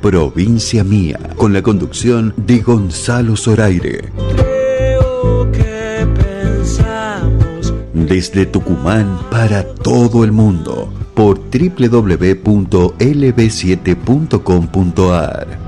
Provincia Mía, con la conducción de Gonzalo Zoraire. Creo que pensamos Desde Tucumán para todo el mundo, por www.lb7.com.ar.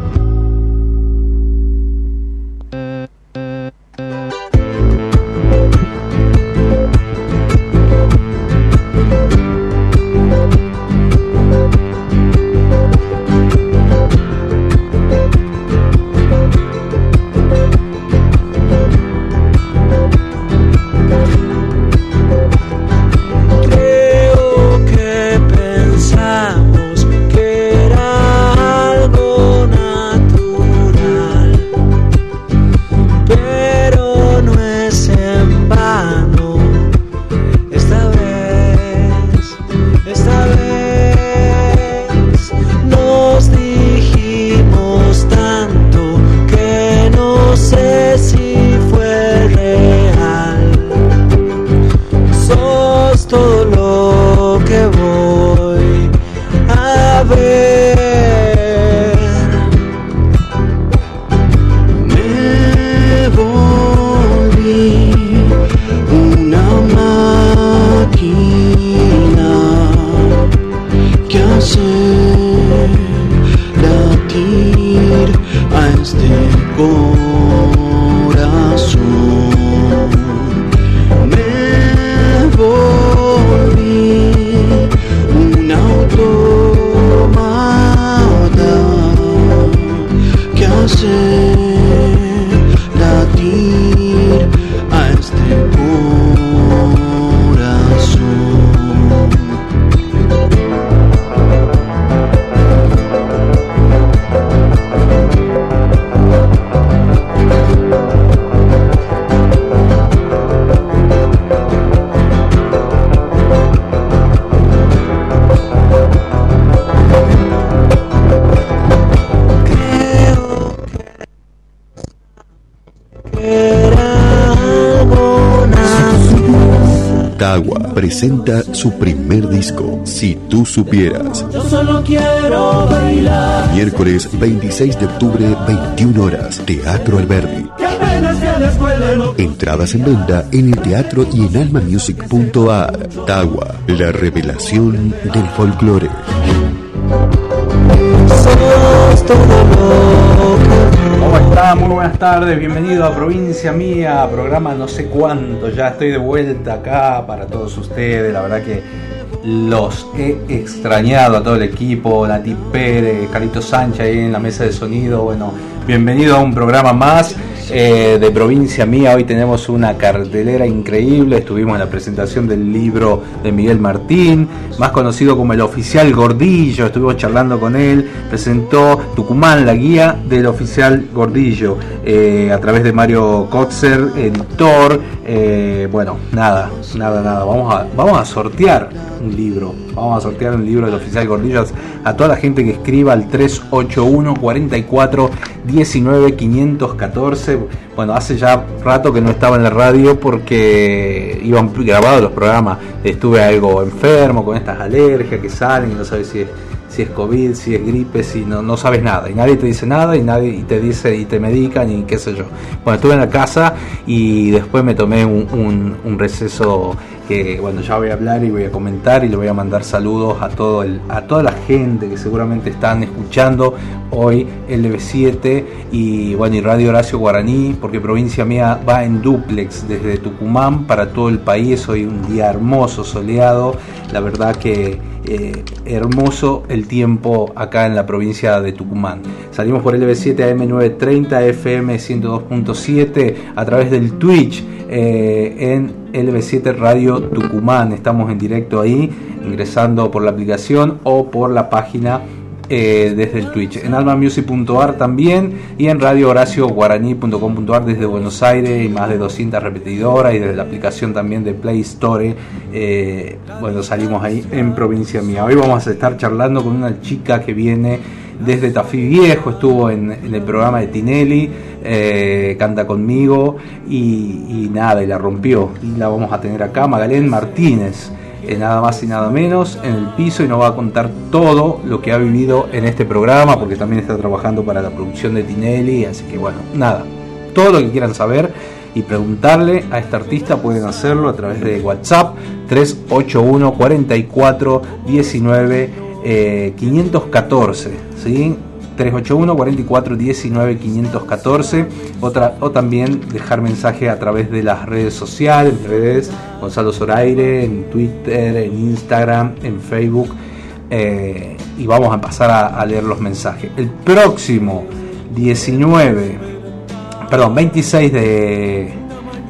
presenta su primer disco, Si tú supieras. Yo solo quiero bailar. Miércoles 26 de octubre, 21 horas, Teatro Alberdi. Entradas en venta en el teatro y en almamusic.ar. Tagua, la revelación del folclore. todo ¿Cómo está? Muy buenas tardes, bienvenido a Provincia Mía, programa no sé cuánto, ya estoy de vuelta acá para todos ustedes, la verdad que los he extrañado a todo el equipo, Nati Pérez, Carito Sánchez ahí en la mesa de sonido, bueno, bienvenido a un programa más eh, de Provincia Mía, hoy tenemos una cartelera increíble, estuvimos en la presentación del libro de Miguel Martín, más conocido como el oficial Gordillo, estuvimos charlando con él, presentó Tucumán, la guía del oficial Gordillo, eh, a través de Mario Kotzer, editor, eh, bueno, nada, nada, nada, vamos a, vamos a sortear un libro, vamos a sortear un libro del oficial Gordillo a toda la gente que escriba al 381 44 19 514 bueno, hace ya rato que no estaba en la radio porque iban grabados los programas. Estuve algo enfermo con estas alergias que salen y no sabes si es, si es COVID, si es gripe, si no, no sabes nada. Y nadie te dice nada y nadie te dice y te medican y qué sé yo. Bueno, estuve en la casa y después me tomé un- un receso que bueno ya voy a hablar y voy a comentar y le voy a mandar saludos a todo el, a toda la gente que seguramente están escuchando hoy LB7 y bueno y Radio Horacio Guaraní porque provincia mía va en duplex desde Tucumán para todo el país. Hoy un día hermoso soleado. La verdad que eh, hermoso el tiempo acá en la provincia de Tucumán. Salimos por LB7 AM930 FM 102.7 a través del Twitch eh, en LB7 Radio Tucumán. Estamos en directo ahí, ingresando por la aplicación o por la página eh, desde el Twitch. En almamusic.ar también y en Radio Horacio Guaraní.com.ar desde Buenos Aires y más de 200 repetidoras y desde la aplicación también de Play Store. eh, bueno, salimos ahí en provincia mía. Hoy vamos a estar charlando con una chica que viene desde Tafí Viejo, estuvo en, en el programa de Tinelli, eh, canta conmigo y, y nada, y la rompió. Y la vamos a tener acá, Magalén Martínez. Eh, nada más y nada menos, en el piso y nos va a contar todo lo que ha vivido en este programa, porque también está trabajando para la producción de Tinelli, así que bueno, nada, todo lo que quieran saber y preguntarle a este artista pueden hacerlo a través de WhatsApp 381 44 19 514, ¿sí? 381 44 19 514 otra, o también dejar mensaje a través de las redes sociales, redes Gonzalo Zoraire, en Twitter, en Instagram, en Facebook eh, y vamos a pasar a, leer los mensajes. El próximo 19, perdón, 26 de,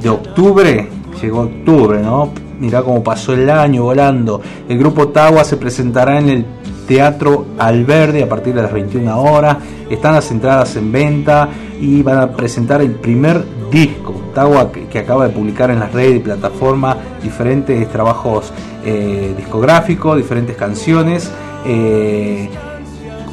de octubre, llegó octubre, ¿no? Mirá cómo pasó el año volando. El grupo Tawa se presentará en el Teatro Alverde a partir de las 21 horas. Están las entradas en venta y van a presentar el primer disco. Tawa que, acaba de publicar en las redes y plataformas diferentes trabajos eh, discográficos, diferentes canciones. Eh,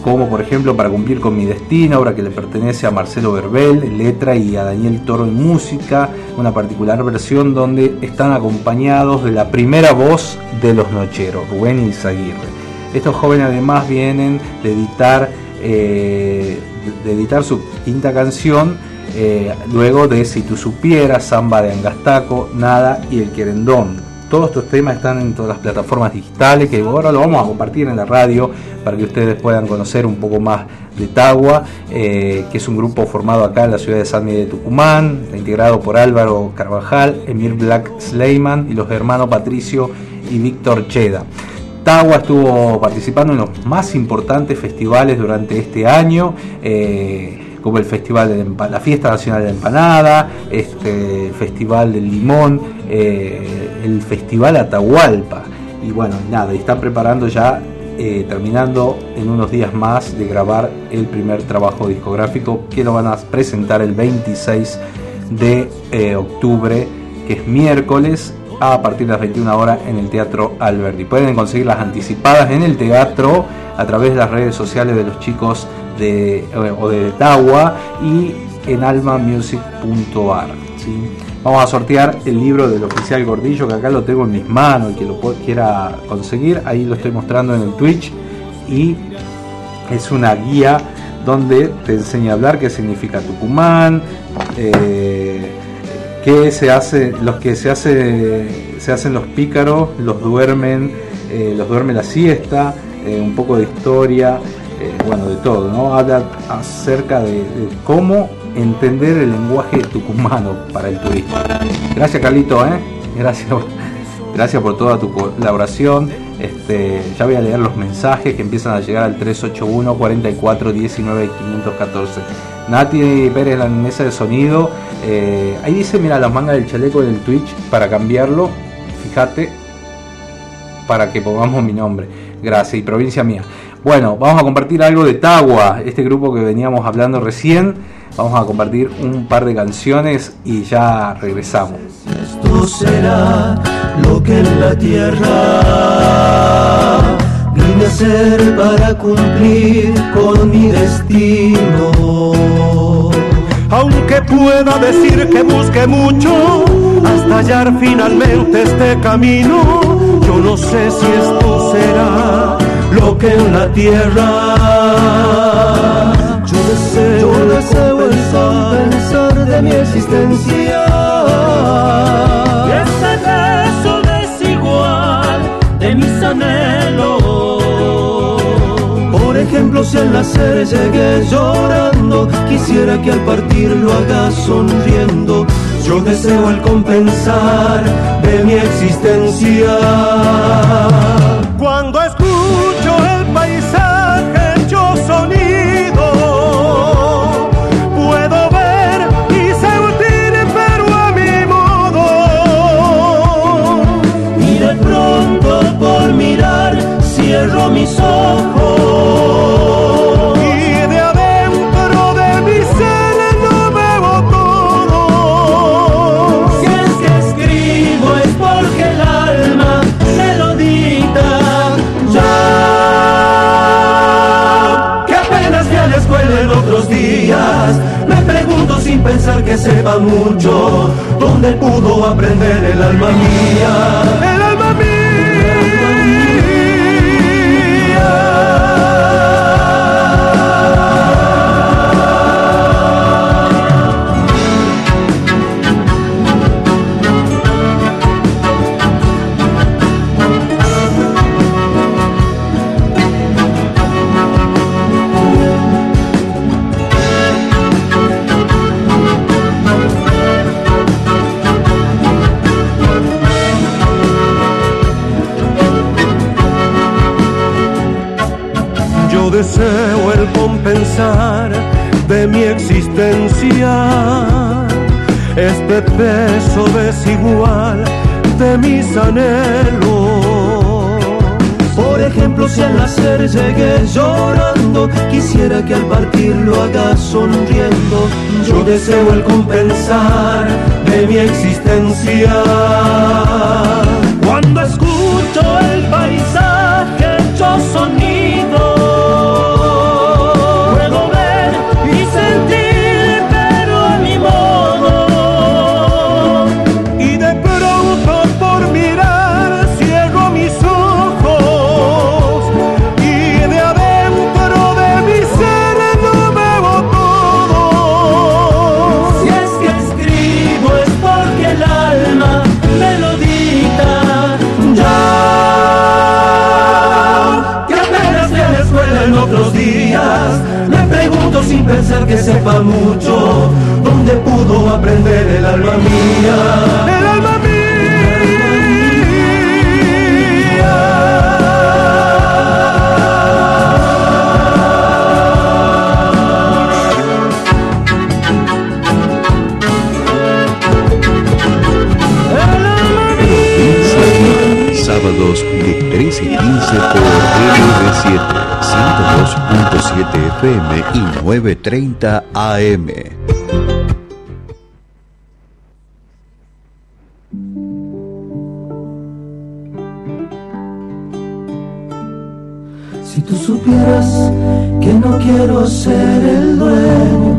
como por ejemplo Para cumplir con mi destino, obra que le pertenece a Marcelo Verbel letra y a Daniel Toro en música, una particular versión donde están acompañados de la primera voz de los Nocheros, Rubén Izaguirre. Estos jóvenes además vienen de editar, eh, editar su quinta canción eh, luego de Si tú supieras, Samba de Angastaco, Nada y El Querendón. Todos estos temas están en todas las plataformas digitales que ahora lo vamos a compartir en la radio para que ustedes puedan conocer un poco más de Tagua, eh, que es un grupo formado acá en la ciudad de San Miguel de Tucumán, integrado por Álvaro Carvajal, Emir Black Sleiman y los hermanos Patricio y Víctor Cheda. Tagua estuvo participando en los más importantes festivales durante este año. Eh, como el Festival de la Fiesta Nacional de la Empanada, este, Festival del Limón, eh, el Festival Atahualpa. Y bueno, nada, y están preparando ya, eh, terminando en unos días más de grabar el primer trabajo discográfico que lo van a presentar el 26 de octubre, que es miércoles, a partir de las 21 horas en el Teatro Alberti. Pueden conseguir las anticipadas en el teatro a través de las redes sociales de los chicos de, eh, o Tawa y en almamusic.ar. Vamos a sortear el libro del oficial Gordillo, que acá lo tengo en mis manos, y que lo quiera conseguir, ahí lo estoy mostrando en el Twitch. Y es una guía donde te enseña a hablar qué significa Tucumán, eh, qué se hace, los que se hace, se hacen los pícaros, los duermen, eh, los duerme la siesta, un poco de historia, eh, bueno, de todo, ¿no? Habla acerca de, cómo entender el lenguaje tucumano para el turismo. Gracias, Carlito, ¿eh? Gracias, gracias por toda tu colaboración. Este, ya voy a leer los mensajes que empiezan a llegar al 381 44 19 514. Nati Pérez, la mesa de sonido. Eh, ahí dice, mira, las mangas del chaleco del Twitch para cambiarlo. Fíjate, para que pongamos mi nombre. Gracias, y provincia mía. Bueno, vamos a compartir algo de Tagua, este grupo que veníamos hablando recién. Vamos a compartir un par de canciones y ya regresamos. Esto será lo que en la tierra vine a ser para cumplir con mi destino. Aunque pueda decir que busque mucho hasta hallar finalmente este camino, yo no sé si esto será lo que en la tierra. Yo deseo, yo deseo el compensar de mi existencia. Por ejemplo, si al nacer llegué llorando, quisiera que al partir lo haga sonriendo. Yo deseo el compensar de mi existencia. Cuando mis ojos. Pensar que sepa mucho, ¿dónde pudo aprender? El alma mía deseo el compensar de mi existencia este peso desigual de mis anhelos. Por ejemplo, si al nacer llegué llorando, quisiera que al partir lo haga sonriendo. Yo deseo el compensar de mi existencia. Cuando escucho el paisaje, yo sonido. 7 y 9.30 AM. Si tú supieras que no quiero ser el dueño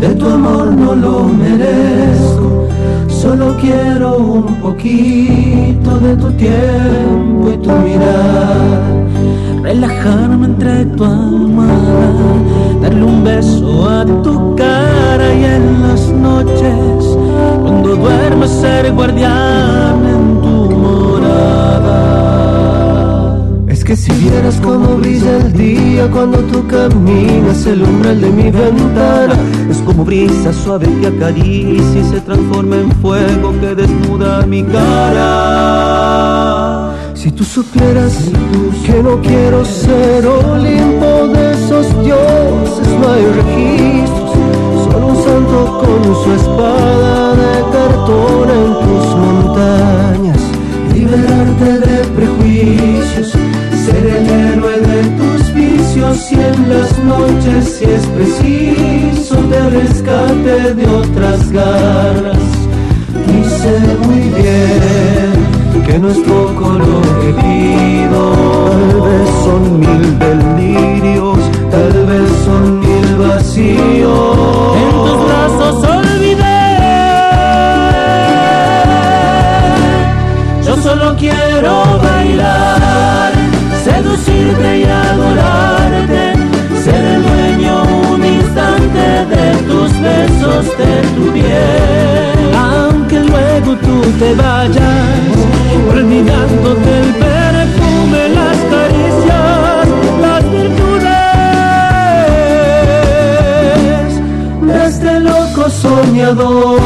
de tu amor, no lo merezco. Solo quiero un poquito de tu tiempo brilla el día cuando tú caminas el umbral de mi ventana, es como brisa suave que acaricia y se transforma en fuego que desnuda mi cara. Si tú supieras que no quiero ser Olimpo de esos dioses, no hay registros, solo un santo con su espada de cartón en tus montañas, liberarte de prejuicios, ser el y en las noches si es preciso de rescate de otras garras. Y sé muy bien que no es poco lo que pido. Tal vez son mil delirios, tal vez son mil vacíos. En tus brazos olvidé. Yo solo quiero bailar, seducirte y adorarte, ser dueño un instante de tus besos, de tu piel. Aunque luego tú te vayas olvidándote el perfume, las caricias, las virtudes de este loco soñador.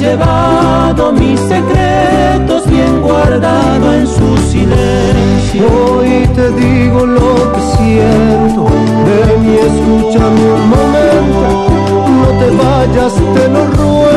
Llevado mis secretos bien guardado en su silencio. Hoy te digo lo que siento, ven y escúchame un momento. No te vayas, te lo ruego,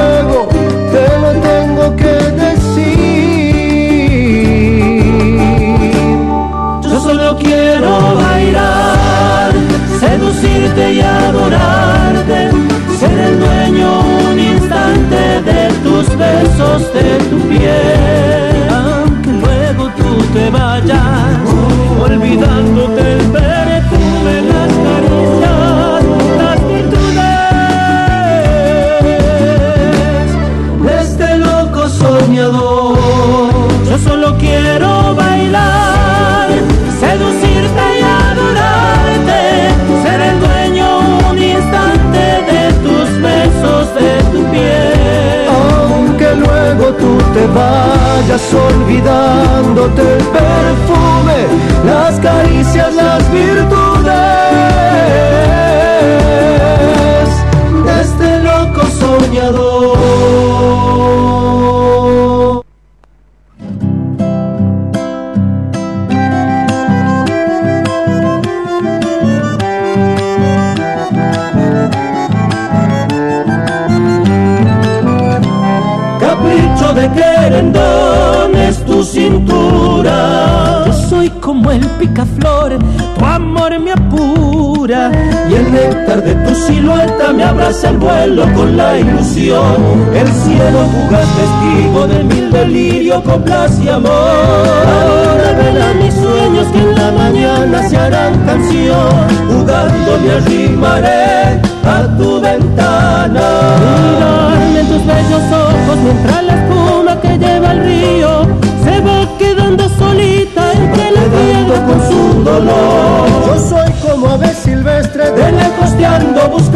vuelo con la ilusión. El cielo fugaz testigo de mil delirios, coplas y amor. Ahora vela mis sueños que en la mañana se harán canción. Jugando me arrimaré a tu ventana. Mirarme en tus bellos ojos mientras la espuma que lleva el río se va quedando solita entre la piedra con su dolor. Yo soy como ave silvestre de lejos te ando buscando.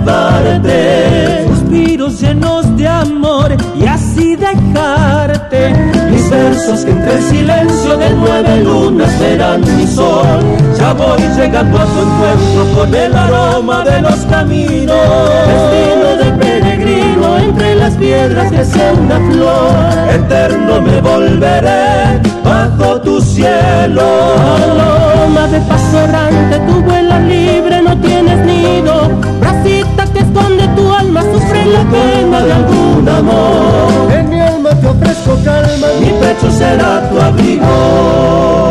Para llevarte suspiros llenos de amor y así dejarte. mis versos que entre el silencio de nueve lunas verán mi sol. Ya voy llegando a tu encuentro con el aroma de los caminos. Destino de peregrino entre las piedras que sea una flor. Eterno me volveré bajo tu cielo. Paloma de paso errante, tú vuelas libre, no tienes nido. Sufre la pena de algún amor. En mi alma te ofrezco calma, mi pecho será tu abrigo.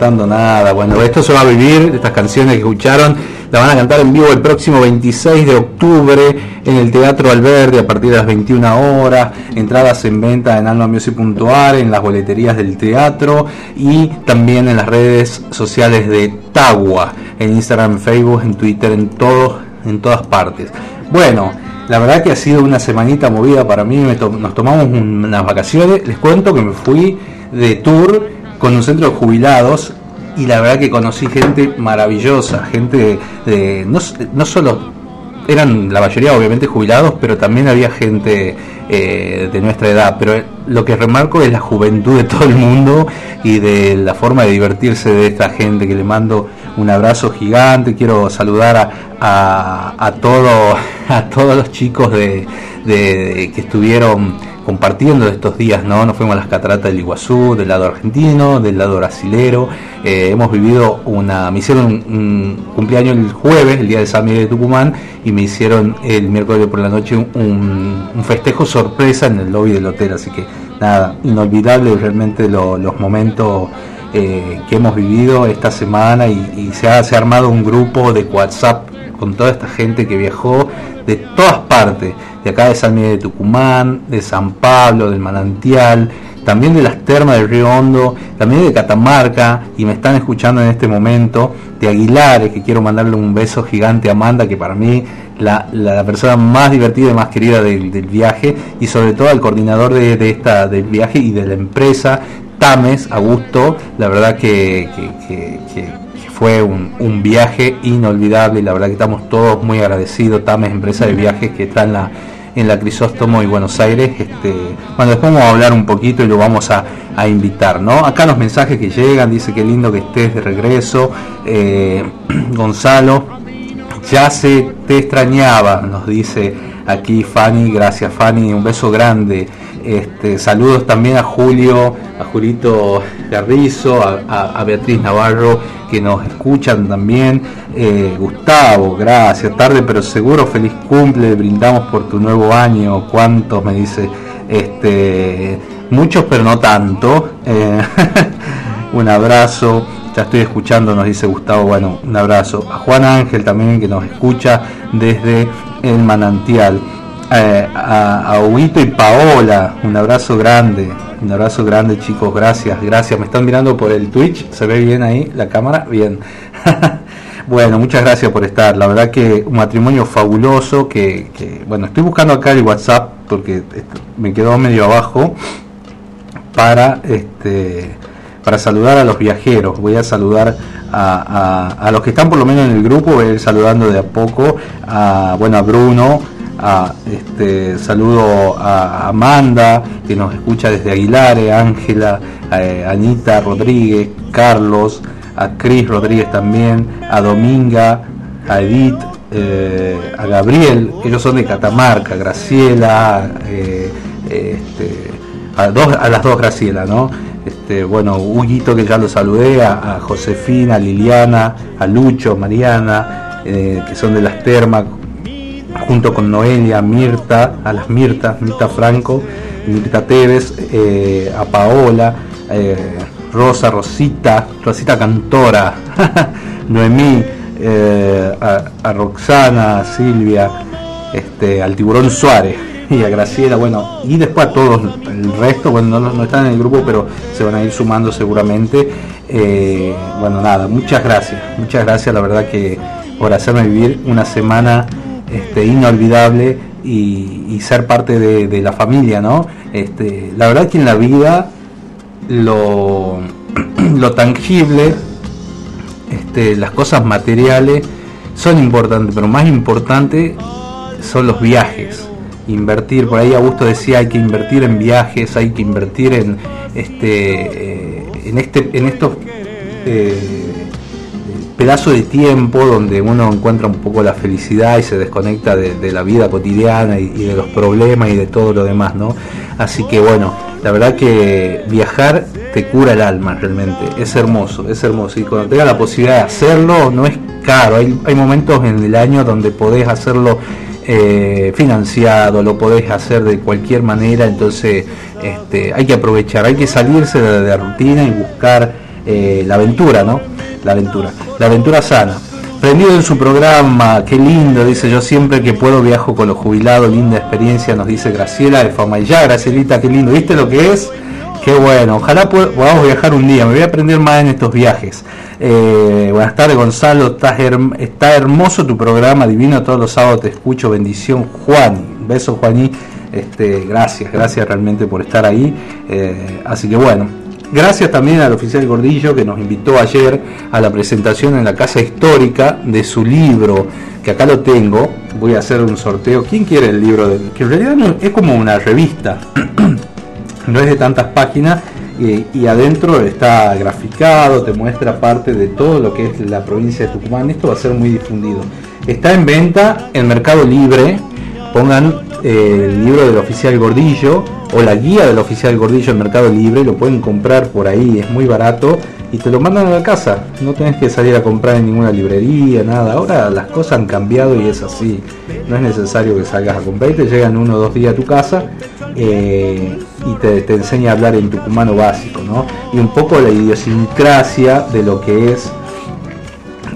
Nada. Bueno, esto se va a vivir, estas canciones que escucharon, la van a cantar en vivo el próximo 26 de octubre en el Teatro Alberdi a partir de las 21 horas. Entradas en venta en almamusic.ar, en las boleterías del teatro y también en las redes sociales de Tawa, en Instagram, Facebook, en Twitter, en todos, en todas partes. Bueno, la verdad que ha sido una semanita movida para mí, nos tomamos un- unas vacaciones, les cuento que me fui de tour con un centro de jubilados y la verdad que conocí gente maravillosa, gente de, no, no solo eran la mayoría obviamente jubilados, pero también había gente eh, de nuestra edad. Pero lo que remarco es la juventud de todo el mundo y de la forma de divertirse de esta gente, que le mando un abrazo gigante. Quiero saludar a, a, a todo- a todos los chicos de- que estuvieron compartiendo estos días, ¿no? Nos fuimos a las cataratas del Iguazú, del lado argentino, del lado brasilero. Eh, hemos vivido una. Me hicieron un, cumpleaños el jueves, el día de San Miguel de Tucumán, y me hicieron el miércoles por la noche un, un festejo sorpresa en el lobby del hotel. Así que nada, inolvidable realmente lo- los momentos eh, que hemos vivido esta semana y, y se, ha, se ha armado un grupo de WhatsApp con toda esta gente que viajó de todas partes, de acá de San Miguel de Tucumán, de San Pablo, del Manantial, también de las termas del Río Hondo, también de Catamarca, y me están escuchando en este momento, de Aguilares, que quiero mandarle un beso gigante a Amanda, que para mí la, la persona más divertida y más querida del, viaje, y sobre todo al coordinador de, de, esta, del viaje y de la empresa, Tames, Augusto, la verdad que, fue un, viaje inolvidable y la verdad que estamos todos muy agradecidos, Tames, empresa de viajes que está en la en la Crisóstomo y Buenos Aires. Este, bueno, después vamos a hablar un poquito y lo vamos a, invitar, ¿no? Acá los mensajes que llegan, dice que lindo que estés de regreso. Eh, Gonzalo, ya se te extrañaba, nos dice aquí Fanny, gracias Fanny, un beso grande. Este, saludos también a Julio, a Julito Garrizo, a, Beatriz Navarro, que nos escuchan también. Eh, Gustavo, gracias, tarde pero seguro, feliz cumple, brindamos por tu nuevo año. ¿Cuántos? Me dice, este, muchos pero no tanto. Eh, un abrazo, ya estoy escuchando, nos dice Gustavo, bueno, un abrazo. A Juan Ángel también que nos escucha desde el manantial. Eh, a, a y Paola, un abrazo grande, un abrazo grande chicos, gracias, gracias. Me están mirando por el Twitch, ¿se ve bien ahí la cámara? Bien. bueno, muchas gracias por estar. La verdad que un matrimonio fabuloso que, bueno, estoy buscando acá el WhatsApp porque me quedó medio abajo para este para saludar a los viajeros. Voy a saludar a, a, los que están por lo menos en el grupo, voy a ir saludando de a poco a bueno a Bruno, a, este, saludo a Amanda, que nos escucha desde Aguilares, Ángela, eh, Anita Rodríguez, Carlos, a Cris Rodríguez también, a Dominga, a Edith, eh, a Gabriel, ellos son de Catamarca, Graciela, eh, este, a, dos, a las dos Graciela, ¿no? Este, bueno, Huguito que ya lo saludé, a, Josefina, a Liliana, a Lucho, Mariana, que son de las termas, junto con Noelia, Mirta, a las Mirtas, Mirta Franco, Mirta Tevez, eh, a Paola, eh, Rosa, Rosita, Rosita Cantora, Noemí, eh, a, Roxana, a Silvia, este, al Tiburón Suárez y a Graciela, bueno, y después a todos el resto, bueno, no, no están en el grupo, pero se van a ir sumando seguramente. bueno, nada, muchas gracias, muchas gracias, la verdad que por hacerme vivir una semana este, inolvidable y, ser parte de, la familia, ¿no? Este, la verdad que en la vida lo, lo tangible, este, las cosas materiales son importantes, pero más importante son los viajes. Invertir, por ahí Augusto decía hay que invertir en viajes, hay que invertir en este, eh, en este, en estos eh, pedazo de tiempo donde uno encuentra un poco la felicidad y se desconecta de, la vida cotidiana y, de los problemas y de todo lo demás, ¿no? Así que bueno, la verdad que viajar te cura el alma realmente, es hermoso, es hermoso. Y cuando tengas la posibilidad de hacerlo, no es caro, hay, hay momentos en el año donde podés hacerlo eh, financiado, lo podés hacer de cualquier manera, entonces este, hay que aprovechar, hay que salirse de la rutina y buscar eh, la aventura, ¿no? La aventura, la aventura sana. Prendido en su programa, qué lindo, dice yo siempre que puedo viajo con los jubilados, linda experiencia, nos dice Graciela de Fama y ya, Gracielita, qué lindo, ¿viste lo que es? Qué bueno, ojalá podamos viajar un día, me voy a aprender más en estos viajes. Eh, buenas tardes Gonzalo, está, hermoso tu programa, divino, todos los sábados te escucho, bendición Juan, beso Juaní, este, gracias, gracias realmente por estar ahí. Eh, así que bueno, Gracias también al oficial Gordillo que nos invitó ayer a la presentación en la Casa Histórica de su libro, que acá lo tengo. Voy a hacer un sorteo. ¿Quién quiere el libro? De... Que en realidad es como una revista, no es de tantas páginas y, adentro está graficado, te muestra parte de todo lo que es la provincia de Tucumán. Esto va a ser muy difundido. Está en venta en Mercado Libre. Pongan eh, el libro del oficial Gordillo o la guía del oficial Gordillo en Mercado Libre, lo pueden comprar por ahí, es muy barato y te lo mandan a la casa. No tenés que salir a comprar en ninguna librería, nada. Ahora las cosas han cambiado y es así. No es necesario que salgas a comprar y te llegan uno o dos días a tu casa eh, y te, enseña a hablar en tucumano básico, ¿no? Y un poco la idiosincrasia de lo que es.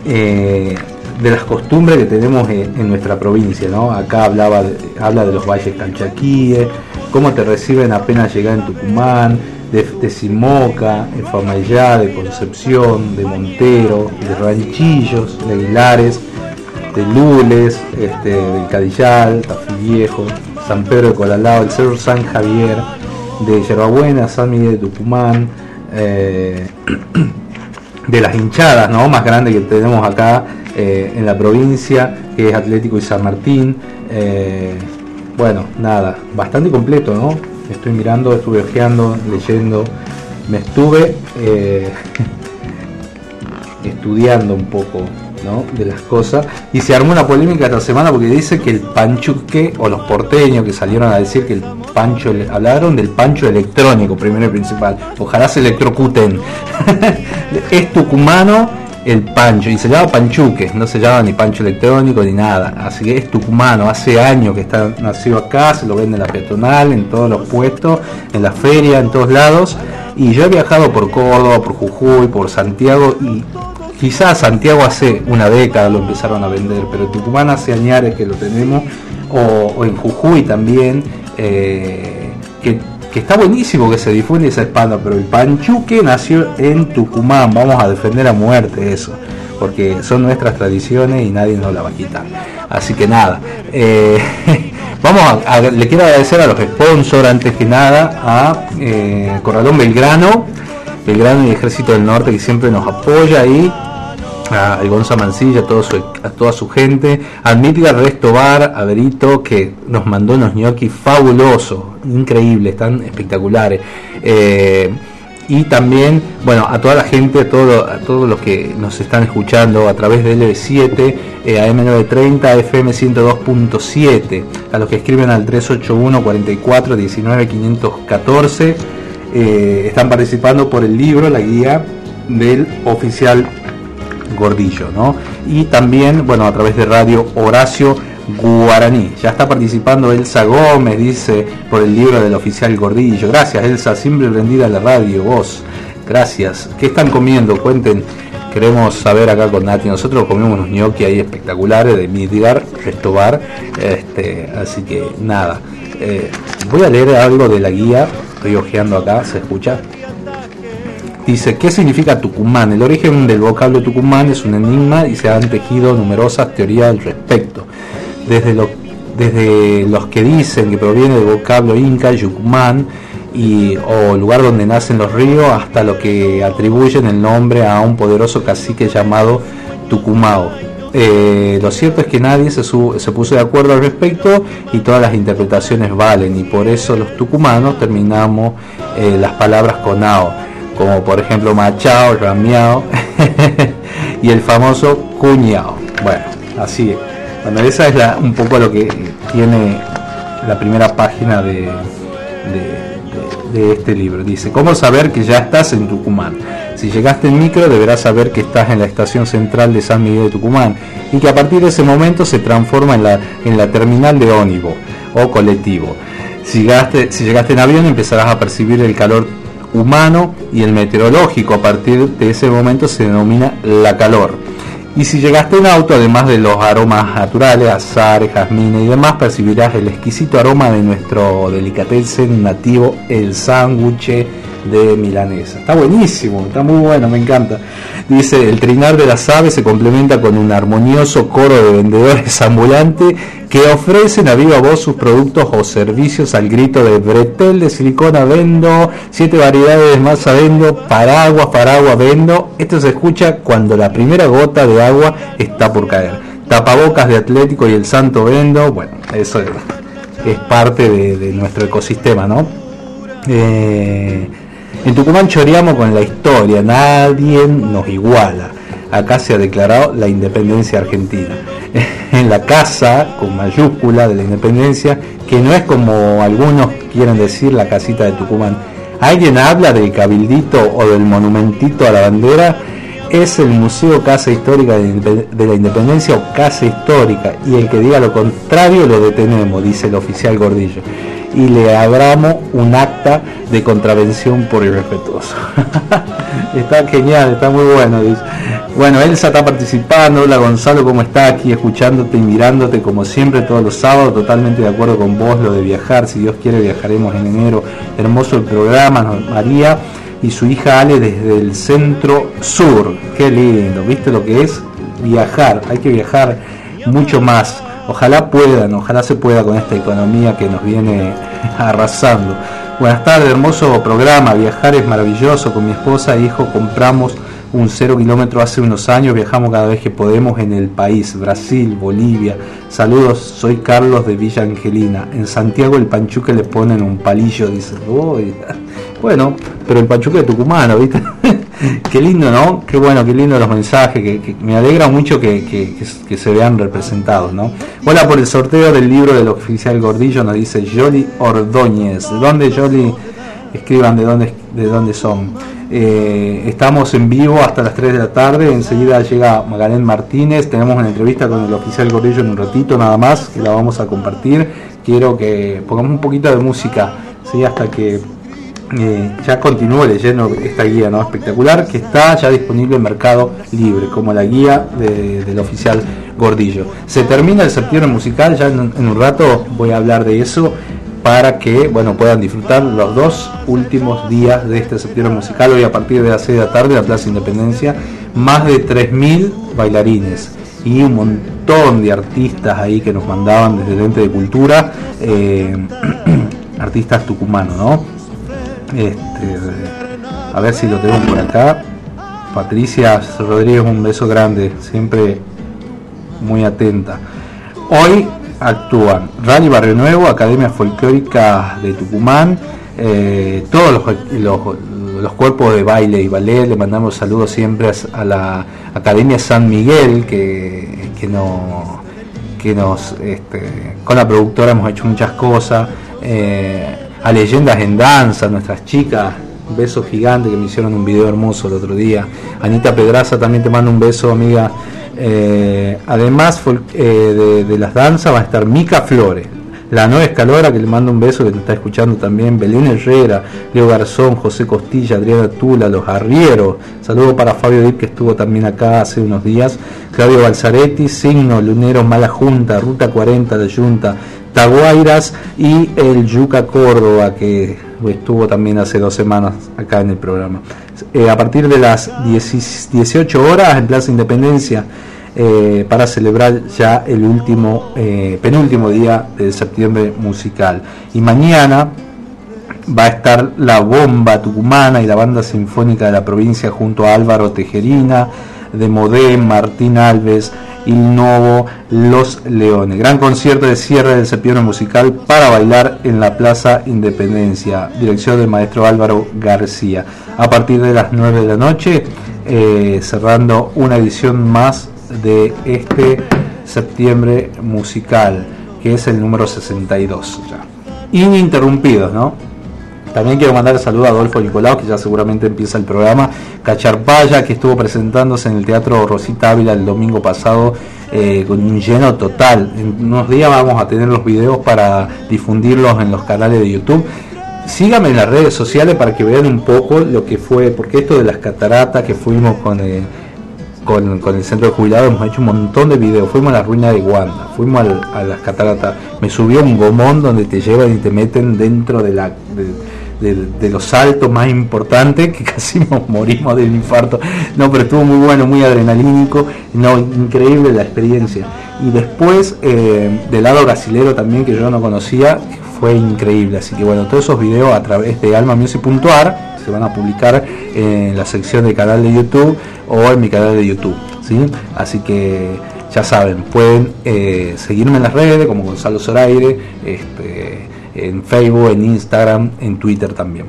Eh, de las costumbres que tenemos en, nuestra provincia, ¿no? Acá hablaba habla de los valles canchaquíes, cómo te reciben apenas llegar en Tucumán, de, de Simoca, de Famayá, de Concepción, de Montero, de Ranchillos, de Aguilares, de Lules, este, del Cadillal, Tafí Viejo, San Pedro de Colalao, el Cerro San Javier, de Yerbabuena, San Miguel de Tucumán, eh, de las hinchadas ¿no? más grandes que tenemos acá eh, en la provincia, que es Atlético y San Martín. Eh, bueno, nada, bastante completo, ¿no? Estoy mirando, estuve ojeando, leyendo, me estuve estudiando un poco ¿no? de las cosas. Y se armó una polémica esta semana porque dice que el panchuque o los porteños que salieron a decir que el pancho hablaron del pancho electrónico primero y principal. Ojalá se electrocuten. Es tucumano el pancho y se llama panchuque no se llama ni pancho electrónico ni nada. Así que es tucumano hace años que está nacido acá se lo vende en la peatonal en todos los puestos en la feria en todos lados. Y yo he viajado por Córdoba por Jujuy por Santiago y Quizás Santiago hace una década lo empezaron a vender, pero Tucumán hace años que lo tenemos, o, en Jujuy también, eh, que, está buenísimo que se difunde esa espada, pero el panchuque nació en Tucumán, vamos a defender a muerte eso, porque son nuestras tradiciones y nadie nos la va a quitar. Así que nada, eh, vamos a, le quiero agradecer a los sponsors antes que nada, a eh, Corralón Belgrano, Belgrano y Ejército del Norte que siempre nos apoya ahí a Gonza Mancilla, a, a toda su gente, a Midgar Resto Bar, a Berito, que nos mandó unos gnocchi fabulosos, increíbles, están espectaculares. Eh, y también, bueno, a toda la gente, a, todo, a todos los que nos están escuchando a través de LB7, eh, AM930, FM 102.7, a los que escriben al 381 44 19 514, están participando por el libro, la guía del oficial Gordillo, ¿no? Y también, bueno, a través de Radio Horacio Guaraní. Ya está participando Elsa Gómez, dice, por el libro del oficial Gordillo. Gracias, Elsa, siempre prendida a la radio, vos. Gracias. ¿Qué están comiendo? Cuenten. Queremos saber acá con Nati. Nosotros comemos unos gnocchi ahí espectaculares de Midgar, Restobar. Este, así que nada. Eh, voy a leer algo de la guía. Estoy ojeando acá, ¿se escucha? Dice, ¿qué significa Tucumán? El origen del vocablo Tucumán es un enigma y se han tejido numerosas teorías al respecto. Desde, los que dicen que proviene del vocablo inca, Yucumán, y, o lugar donde nacen los ríos, hasta lo que atribuyen el nombre a un poderoso cacique llamado Tucumao. Eh, lo cierto es que nadie se, se, puso de acuerdo al respecto y todas las interpretaciones valen y por eso los tucumanos terminamos eh, las palabras con ao como por ejemplo Machao, Ramiao y el famoso Cuñao. Bueno, así es. Bueno, esa es un poco lo que tiene la primera página de, de, este libro. Dice, ¿cómo saber que ya estás en Tucumán? Si llegaste en micro deberás saber que estás en la estación central de San Miguel de Tucumán y que a partir de ese momento se transforma en la, en la terminal de ónivo o colectivo. Si llegaste, si llegaste en avión empezarás a percibir el calor humano y el meteorológico. A partir de ese momento se denomina la calor. Y si llegaste en auto, además de los aromas naturales, azar, jazmines y demás, percibirás el exquisito aroma de nuestro delicatessen nativo, el sándwich de milanesa. Está buenísimo, está muy bueno, me encanta. Dice, el trinar de las aves se complementa con un armonioso coro de vendedores ambulantes que ofrecen a viva voz sus productos o servicios al grito de bretel de silicona vendo, siete variedades de masa vendo, paraguas, paraguas vendo. Esto se escucha cuando la primera gota de agua está por caer. Tapabocas de Atlético y el Santo vendo, bueno, eso es, parte de, nuestro ecosistema, ¿no? Eh, en Tucumán choreamos con la historia, nadie nos iguala. Acá se ha declarado la independencia argentina. En la casa, con mayúscula, de la independencia, que no es como algunos quieren decir la casita de Tucumán. ¿Alguien habla del cabildito o del monumentito a la bandera? Es el Museo Casa Histórica de la Independencia o Casa Histórica, y el que diga lo contrario lo detenemos, dice el oficial Gordillo y le abramos un acta de contravención por irrespetuoso. está genial, está muy bueno. Bueno, Elsa está participando, hola Gonzalo, ¿cómo está? Aquí escuchándote y mirándote como siempre todos los sábados, totalmente de acuerdo con vos, lo de viajar, si Dios quiere viajaremos en enero. Hermoso el programa, María y su hija Ale desde el centro sur. Qué lindo, ¿viste lo que es? Viajar, hay que viajar mucho más. Ojalá puedan, ojalá se pueda con esta economía que nos viene arrasando. Buenas tardes, hermoso programa. Viajar es maravilloso. Con mi esposa e hijo compramos un cero kilómetro hace unos años, viajamos cada vez que podemos en el país, Brasil, Bolivia. Saludos, soy Carlos de Villa Angelina. En Santiago el panchuque le ponen un palillo, dice. bueno, pero el panchuque de tucumano, ¿viste? qué lindo, ¿no? Qué bueno, qué lindo los mensajes, que, me alegra mucho que, se vean representados, ¿no? Hola por el sorteo del libro del oficial Gordillo, nos dice Jolly Ordóñez. ¿De dónde Jolly? Escriban de dónde, de dónde son. Eh, estamos en vivo hasta las 3 de la tarde. Enseguida llega Magalén Martínez. Tenemos una entrevista con el oficial Gordillo en un ratito nada más, que la vamos a compartir. Quiero que pongamos un poquito de música, ¿sí? hasta que eh, ya continúe leyendo esta guía ¿no? espectacular que está ya disponible en Mercado Libre, como la guía del oficial Gordillo. Se termina el septiembre musical, ya en, un rato voy a hablar de eso para que bueno puedan disfrutar los dos últimos días de este septiembre musical hoy a partir de las 6 de la tarde en la Plaza Independencia más de 3.000 bailarines y un montón de artistas ahí que nos mandaban desde el ente de cultura eh, artistas tucumanos no este, a ver si lo tengo por acá. Patricia Rodríguez un beso grande siempre muy atenta. Hoy actúan Rally Barrio Nuevo, Academia Folclórica de Tucumán, eh, todos los, cuerpos de baile y ballet, le mandamos saludos siempre a, la Academia San Miguel, que, que, no, que nos, este, con la productora hemos hecho muchas cosas, eh, a Leyendas en Danza, nuestras chicas, un beso gigante que me hicieron un video hermoso el otro día, Anita Pedraza también te mando un beso amiga, eh, además eh, de, las danzas va a estar Mica Flores, la nueva escalora que le mando un beso que te está escuchando también, Belén Herrera, Leo Garzón, José Costilla, Adriana Tula, Los Arrieros, saludo para Fabio Dip que estuvo también acá hace unos días, Claudio Balzaretti, Signo, Lunero, Mala Junta, Ruta 40 de Junta, Taguairas y el Yuca Córdoba que estuvo también hace dos semanas acá en el programa. Eh, a partir de las 18 horas en Plaza Independencia eh, para celebrar ya el último, eh, penúltimo día de septiembre musical. Y mañana va a estar la bomba tucumana y la banda sinfónica de la provincia junto a Álvaro Tejerina, de Modem, Martín Alves, Il Novo, Los Leones. Gran concierto de cierre del septiembre musical para bailar en la Plaza Independencia. Dirección del maestro Álvaro García. A partir de las 9 de la noche, eh, cerrando una edición más de este septiembre musical, que es el número 62 ya. Ininterrumpidos, ¿no? También quiero mandar saludo a Adolfo Nicolau, que ya seguramente empieza el programa. Cacharpaya, que estuvo presentándose en el Teatro Rosita Ávila el domingo pasado eh, con un lleno total. En unos días vamos a tener los videos para difundirlos en los canales de YouTube. Síganme en las redes sociales para que vean un poco lo que fue, porque esto de las cataratas que fuimos con... Eh, con, el centro de jubilados hemos hecho un montón de videos. Fuimos a la ruina de Guanda, fuimos a las cataratas. Me subió un gomón donde te llevan y te meten dentro de la los saltos más importantes que casi nos morimos del infarto. No, pero estuvo muy bueno, muy adrenalínico, no, increíble la experiencia. Y después eh, del lado brasilero también que yo no conocía, fue increíble. Así que bueno, todos esos videos a través de almamusic.ar se van a publicar en la sección del canal de YouTube o en mi canal de YouTube. ¿sí? Así que ya saben, pueden eh, seguirme en las redes como Gonzalo Zoraire, este, en Facebook, en Instagram, en Twitter también.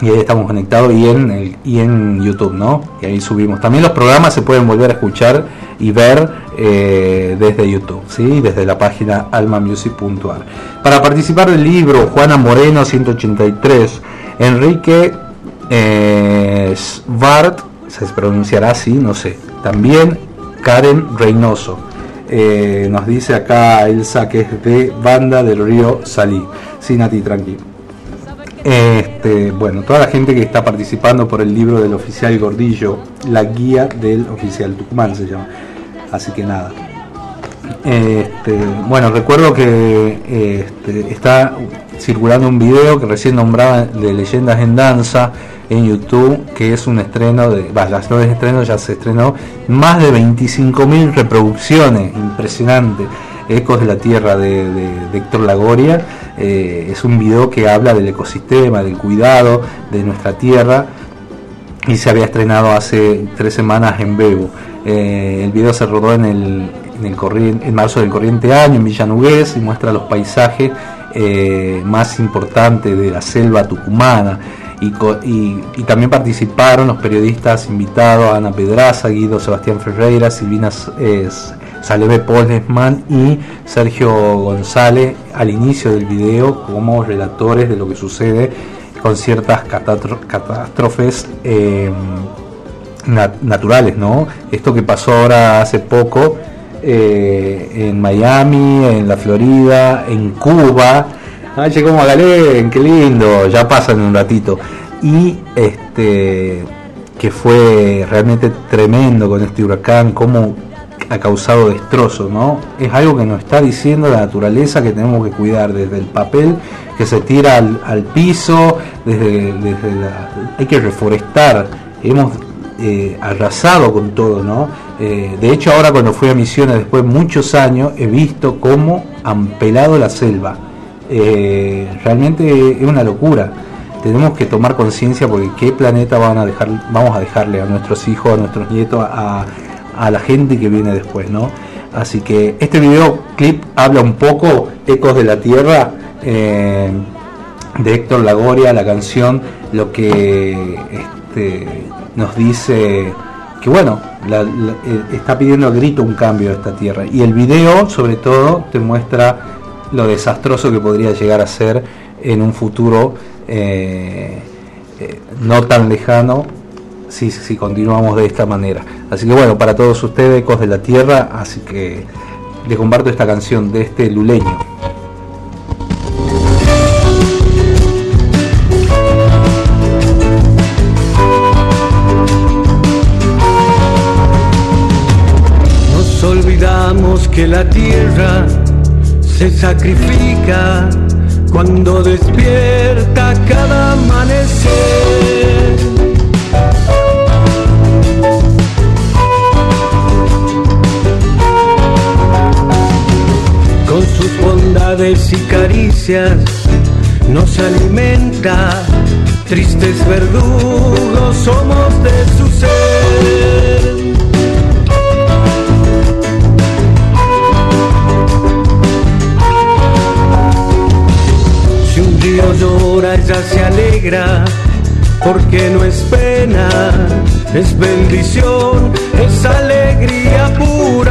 Y ahí estamos conectados y en, y en YouTube, ¿no? Y ahí subimos. También los programas se pueden volver a escuchar y ver eh, desde YouTube, ¿sí? Desde la página almamusic.ar. Para participar del libro, Juana Moreno 183, Enrique eh, Svart, se pronunciará así, no sé. También Karen Reynoso. Eh, nos dice acá Elsa que es de Banda del Río Salí. Sí, Nati, tranquilo. Este, bueno, toda la gente que está participando por el libro del oficial Gordillo, la guía del oficial Tucumán se llama. Así que nada. Este, bueno, recuerdo que este, está circulando un video que recién nombraba de Leyendas en Danza en YouTube, que es un estreno de, bah, las nueve estrenos ya se estrenó, más de 25.000 reproducciones, impresionante. Ecos de la Tierra de, de, Héctor Lagoria. Eh, es un video que habla del ecosistema, del cuidado de nuestra tierra y se había estrenado hace tres semanas en Bebo. Eh, el video se rodó en el, en, el corriente, en marzo del corriente año en Villanugués y muestra los paisajes eh, más importantes de la selva tucumana. Y, también participaron los periodistas invitados Ana Pedraza, Guido Sebastián Ferreira, Silvina eh, Saleve Polesman y Sergio González al inicio del video como relatores de lo que sucede con ciertas catástrofes eh, naturales, ¿no? Esto que pasó ahora hace poco eh, en Miami, en la Florida, en Cuba. Ay, llegó Magalén, qué lindo, ya pasa en un ratito. Y este que fue realmente tremendo con este huracán, cómo ha causado destrozos, ¿no? Es algo que nos está diciendo la naturaleza que tenemos que cuidar desde el papel que se tira al, piso, desde, desde la, hay que reforestar, hemos eh, arrasado con todo, ¿no? Eh, de hecho ahora cuando fui a Misiones después de muchos años he visto cómo han pelado la selva. Eh, realmente es una locura. Tenemos que tomar conciencia porque qué planeta van a dejar, vamos a dejarle a nuestros hijos, a nuestros nietos, a, a la gente que viene después, ¿no? Así que este video clip habla un poco, Ecos de la Tierra, eh, de Héctor Lagoria, la canción, lo que este, nos dice que bueno, eh, está pidiendo a grito un cambio de esta tierra. Y el video, sobre todo, te muestra lo desastroso que podría llegar a ser en un futuro eh, no tan lejano si, si continuamos de esta manera. Así que bueno, para todos ustedes, ecos de la tierra, así que les comparto esta canción de este luleño. Nos olvidamos que la tierra se sacrifica cuando despierta cada amanecer. y caricias nos alimenta, tristes verdugos somos de su llora, ella se alegra, porque no es pena, es bendición, es alegría pura.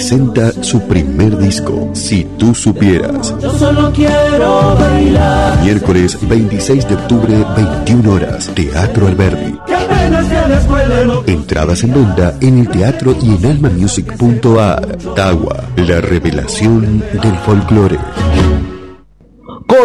Presenta su primer disco, Si tú supieras. Yo solo quiero bailar. Miércoles 26 de octubre, 21 horas, Teatro Alberdi. Entradas en venta en el teatro y en almamusic.ar. Tagua, la revelación del folclore.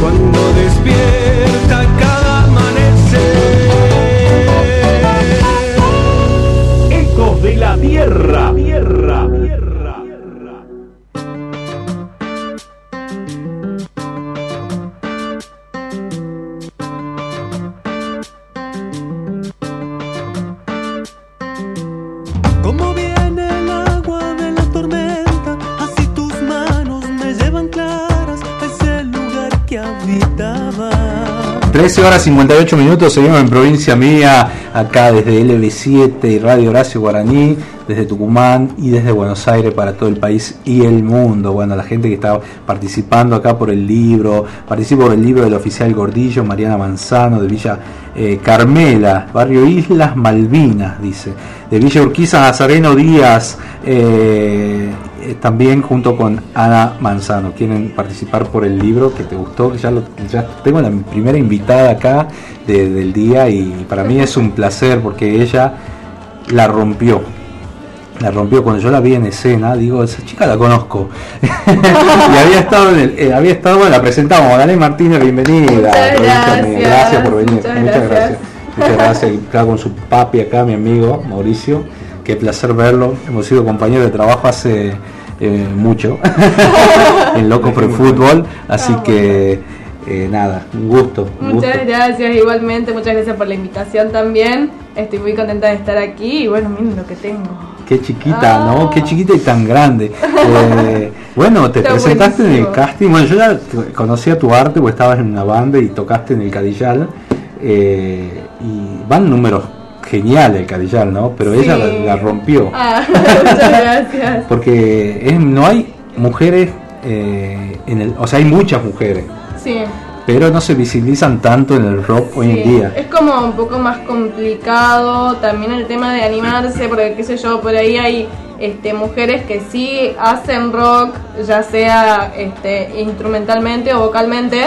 cuando despierta cada amanecer. Ecos de la Tierra. Tierra. 13 horas 58 minutos, seguimos en provincia mía, acá desde LB7 y Radio Horacio Guaraní, desde Tucumán y desde Buenos Aires para todo el país y el mundo. Bueno, la gente que está participando acá por el libro, participo por el libro del oficial Gordillo, Mariana Manzano, de Villa eh, Carmela, barrio Islas Malvinas, dice, de Villa Urquiza, Nazareno Díaz, eh, eh, también junto con Ana Manzano. Quieren participar por el libro que te gustó, que ya, lo, ya tengo la primera invitada acá de- del día y para mí es un placer porque ella la rompió. La rompió cuando yo la vi en escena, digo, esa chica la conozco. y había estado en el, eh, había estado, bueno, la presentamos, Dani Martínez, bienvenida. Muchas gracias, Gracias por venir. muchas Muchas gracias. gracias. Muchas gracias. Acá con su papi acá, mi amigo Mauricio. Qué placer verlo. Hemos sido compañeros de trabajo hace eh, mucho en Loco Pro Fútbol. Así Ah, que eh, nada, un gusto. Un Muchas gusto. gracias, igualmente, muchas gracias por la invitación también. Estoy muy contenta de estar aquí y bueno, miren lo que tengo. Qué chiquita, Ah. ¿no? Qué chiquita y tan grande. Eh, bueno, te Está presentaste en el casting. Bueno, yo ya conocía tu arte porque estabas en una banda y tocaste en el Cadillal. eh, y van números geniales el Cadillal, ¿no? Pero ella la, rompió. Ah, muchas gracias. Porque es- no hay mujeres eh, en el. O sea, hay muchas mujeres. Sí. Pero no se visibilizan tanto en el rock hoy en día. Es como un poco más complicado también el tema de animarse, porque qué sé yo, por ahí hay este, mujeres que sí hacen rock, ya sea este, instrumentalmente o vocalmente,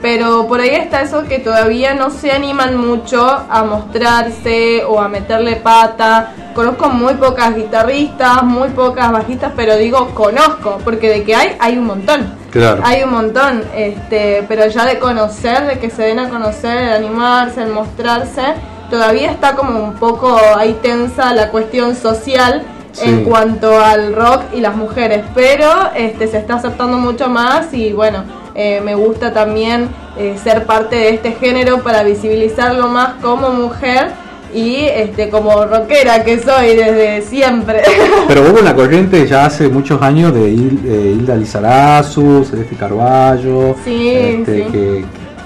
pero por ahí está eso que todavía no se animan mucho a mostrarse o a meterle pata. Conozco muy pocas guitarristas, muy pocas bajistas, pero digo conozco, porque de que hay, hay un montón. Claro. Hay un montón, este, pero ya de conocer, de que se den a conocer, de animarse, de mostrarse, todavía está como un poco ahí tensa la cuestión social Sí. en cuanto al rock y las mujeres, pero este, se está aceptando mucho más y bueno, eh, me gusta también eh, ser parte de este género para visibilizarlo más como mujer y este, como rockera que soy desde siempre. Pero hubo una corriente ya hace muchos años de Il- Hilda Lizarazu, Celeste Carballo, Sí, este, sí. Que,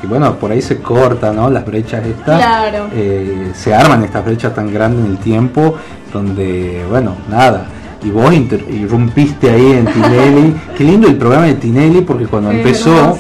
bueno, por ahí se cortan ¿no? las brechas estas, Claro. Eh, se arman estas brechas tan grandes en el tiempo, donde, bueno, nada. Y vos irrumpiste ahí en Tinelli. Qué lindo el programa de Tinelli, porque cuando Qué empezó,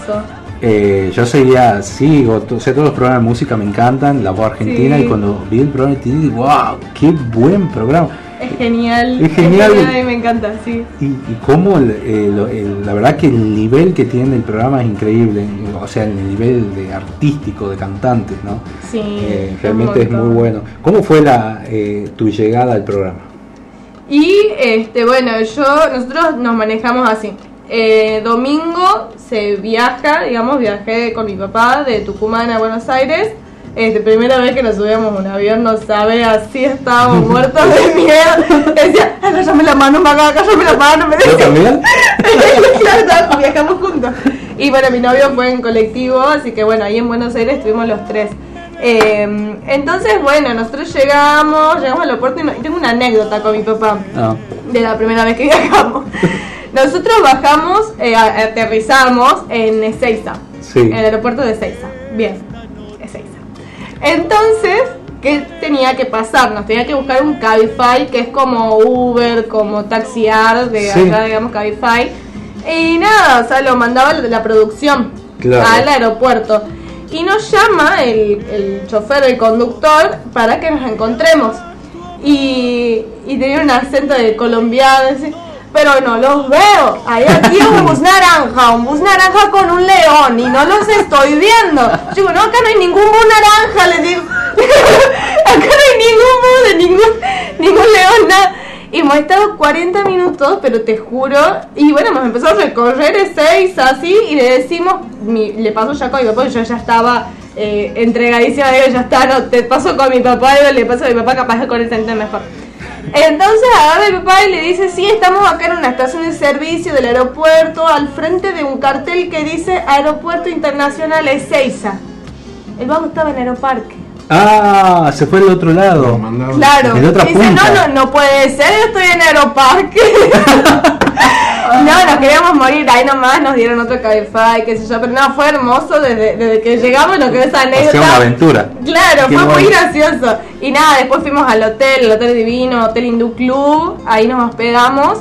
eh, yo seguía, sigo, o sea, todos los programas de música me encantan, la voz argentina, Sí. y cuando vi el programa de Tinelli, wow, qué buen programa. Es genial. Es genial. y me encanta, sí. Y, y cómo, el- el- el- la verdad que el nivel que tiene el programa es increíble, o sea, el nivel de artístico, de cantantes, ¿no? Sí. Eh, realmente es muy bueno. ¿Cómo fue la, eh, tu llegada al programa? Y este, bueno, yo, nosotros nos manejamos así. Eh, domingo se viaja, digamos, viajé con mi papá de Tucumán a Buenos Aires. Este, primera vez que nos subíamos a un avión, no sabe, así estábamos muertos de miedo. Decía, agárrame la mano, Maga, agárrame la mano, me ¿Yo decía. también? claro, viajamos juntos. Y bueno, mi novio fue en colectivo, así que bueno, ahí en Buenos Aires estuvimos los tres. Eh, entonces, bueno, nosotros llegamos, llegamos al aeropuerto y, no- y tengo una anécdota con mi papá No. de la primera vez que viajamos. Nosotros bajamos, eh, aterrizamos en Ezeiza, Sí. en el aeropuerto de Ezeiza. Bien, Ezeiza. Entonces, ¿qué tenía que pasar? Nos tenía que buscar un Cabify, que es como Uber, como Taxiar, de Sí. acá, digamos, Cabify. Y nada, o sea, lo mandaba la, la producción Claro. al aeropuerto. Y nos llama el, el chofer, el conductor, para que nos encontremos. Y, y tenía un acento de colombiano, así, pero no los veo. Hay aquí un bus naranja, un bus naranja con un león y no los estoy viendo. Yo digo, no, acá no hay ningún bus naranja, le digo. acá no hay ningún bus de ningún, ningún león, nada. Hemos estado 40 minutos, pero te juro, y bueno, hemos empezado a recorrer seis así, y le decimos, le paso ya con mi papá, yo ya estaba eh, entregadísima, digo, ya está, no, te paso con mi papá, le paso a mi papá, capaz que con mejor. Entonces agarra mi papá y le dice, sí, estamos acá en una estación de servicio del aeropuerto, al frente de un cartel que dice Aeropuerto Internacional Ezeiza. El vago estaba en Aeroparque. Ah, se fue al otro lado. Claro. En otra Dice, punta. no, no, no puede ser, yo estoy en Aeroparque. no, nos queríamos morir, ahí nomás nos dieron otro Cabify, qué sé yo, pero no, fue hermoso desde, desde que llegamos, lo que esa anécdota. una aventura. Claro, Qué fue muy gracioso. Y nada, después fuimos al hotel, el hotel divino, Hotel Hindú Club, ahí nos hospedamos.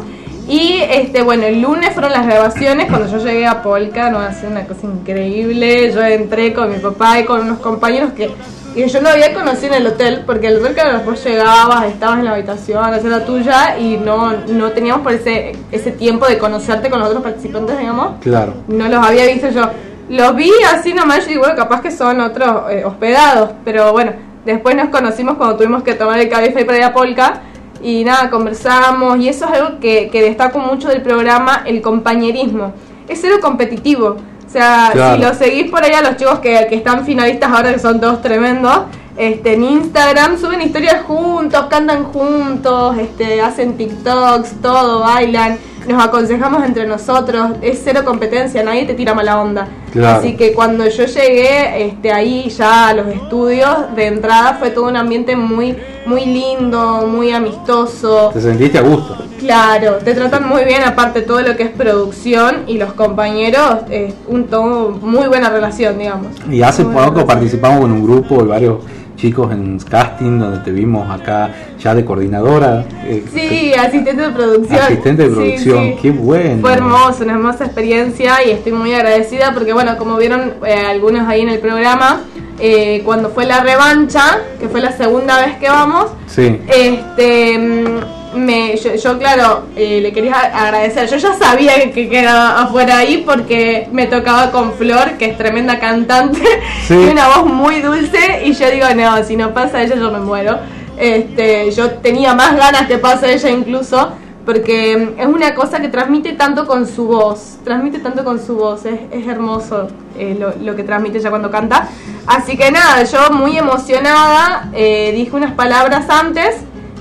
Y este, bueno, el lunes fueron las grabaciones. Cuando yo llegué a Polka, no ha sido una cosa increíble. Yo entré con mi papá y con unos compañeros que, que yo no había conocido en el hotel, porque el hotel, claro, después llegabas, estabas en la habitación, esa era tuya, y no, no teníamos por ese, ese tiempo de conocerte con los otros participantes, digamos. Claro. No los había visto yo. Los vi así nomás y digo, bueno, capaz que son otros eh, hospedados. Pero bueno, después nos conocimos cuando tuvimos que tomar el Cabify para ir a Polka. Y nada, conversamos. Y eso es algo que, que destaco mucho del programa, el compañerismo. Es cero competitivo. O sea, Claro. si lo seguís por ahí a los chicos que, que están finalistas ahora, que son todos tremendos, este, en Instagram suben historias juntos, cantan juntos, este, hacen TikToks, todo, bailan, nos aconsejamos entre nosotros, es cero competencia, nadie te tira mala onda. Claro. Así que cuando yo llegué este, ahí ya a los estudios, de entrada fue todo un ambiente muy, muy lindo, muy amistoso. Te sentiste a gusto. Claro, te tratan muy bien, aparte todo lo que es producción y los compañeros, es un todo muy buena relación, digamos. Y hace Muy poco participamos con un grupo de varios chicos en casting donde te vimos acá ya de coordinadora. eh, Sí, asistente de producción. Asistente de producción, sí. qué bueno. Fue hermoso, una hermosa experiencia y estoy muy agradecida porque, bueno, como vieron eh, algunos ahí en el programa, eh, cuando fue la revancha, que fue la segunda vez que vamos, Sí. este mm, me, yo, yo, claro eh, le quería agradecer yo ya sabía que, que quedaba afuera ahí porque me tocaba con Flor que es tremenda cantante Sí. y una voz muy dulce y yo digo no si no pasa ella yo me muero este yo tenía más ganas que pase ella incluso porque mm, es una cosa que transmite tanto con su voz, transmite tanto con su voz, es, es hermoso eh, lo, lo que transmite ella cuando canta. Así que nada, yo muy emocionada, eh, dije unas palabras antes,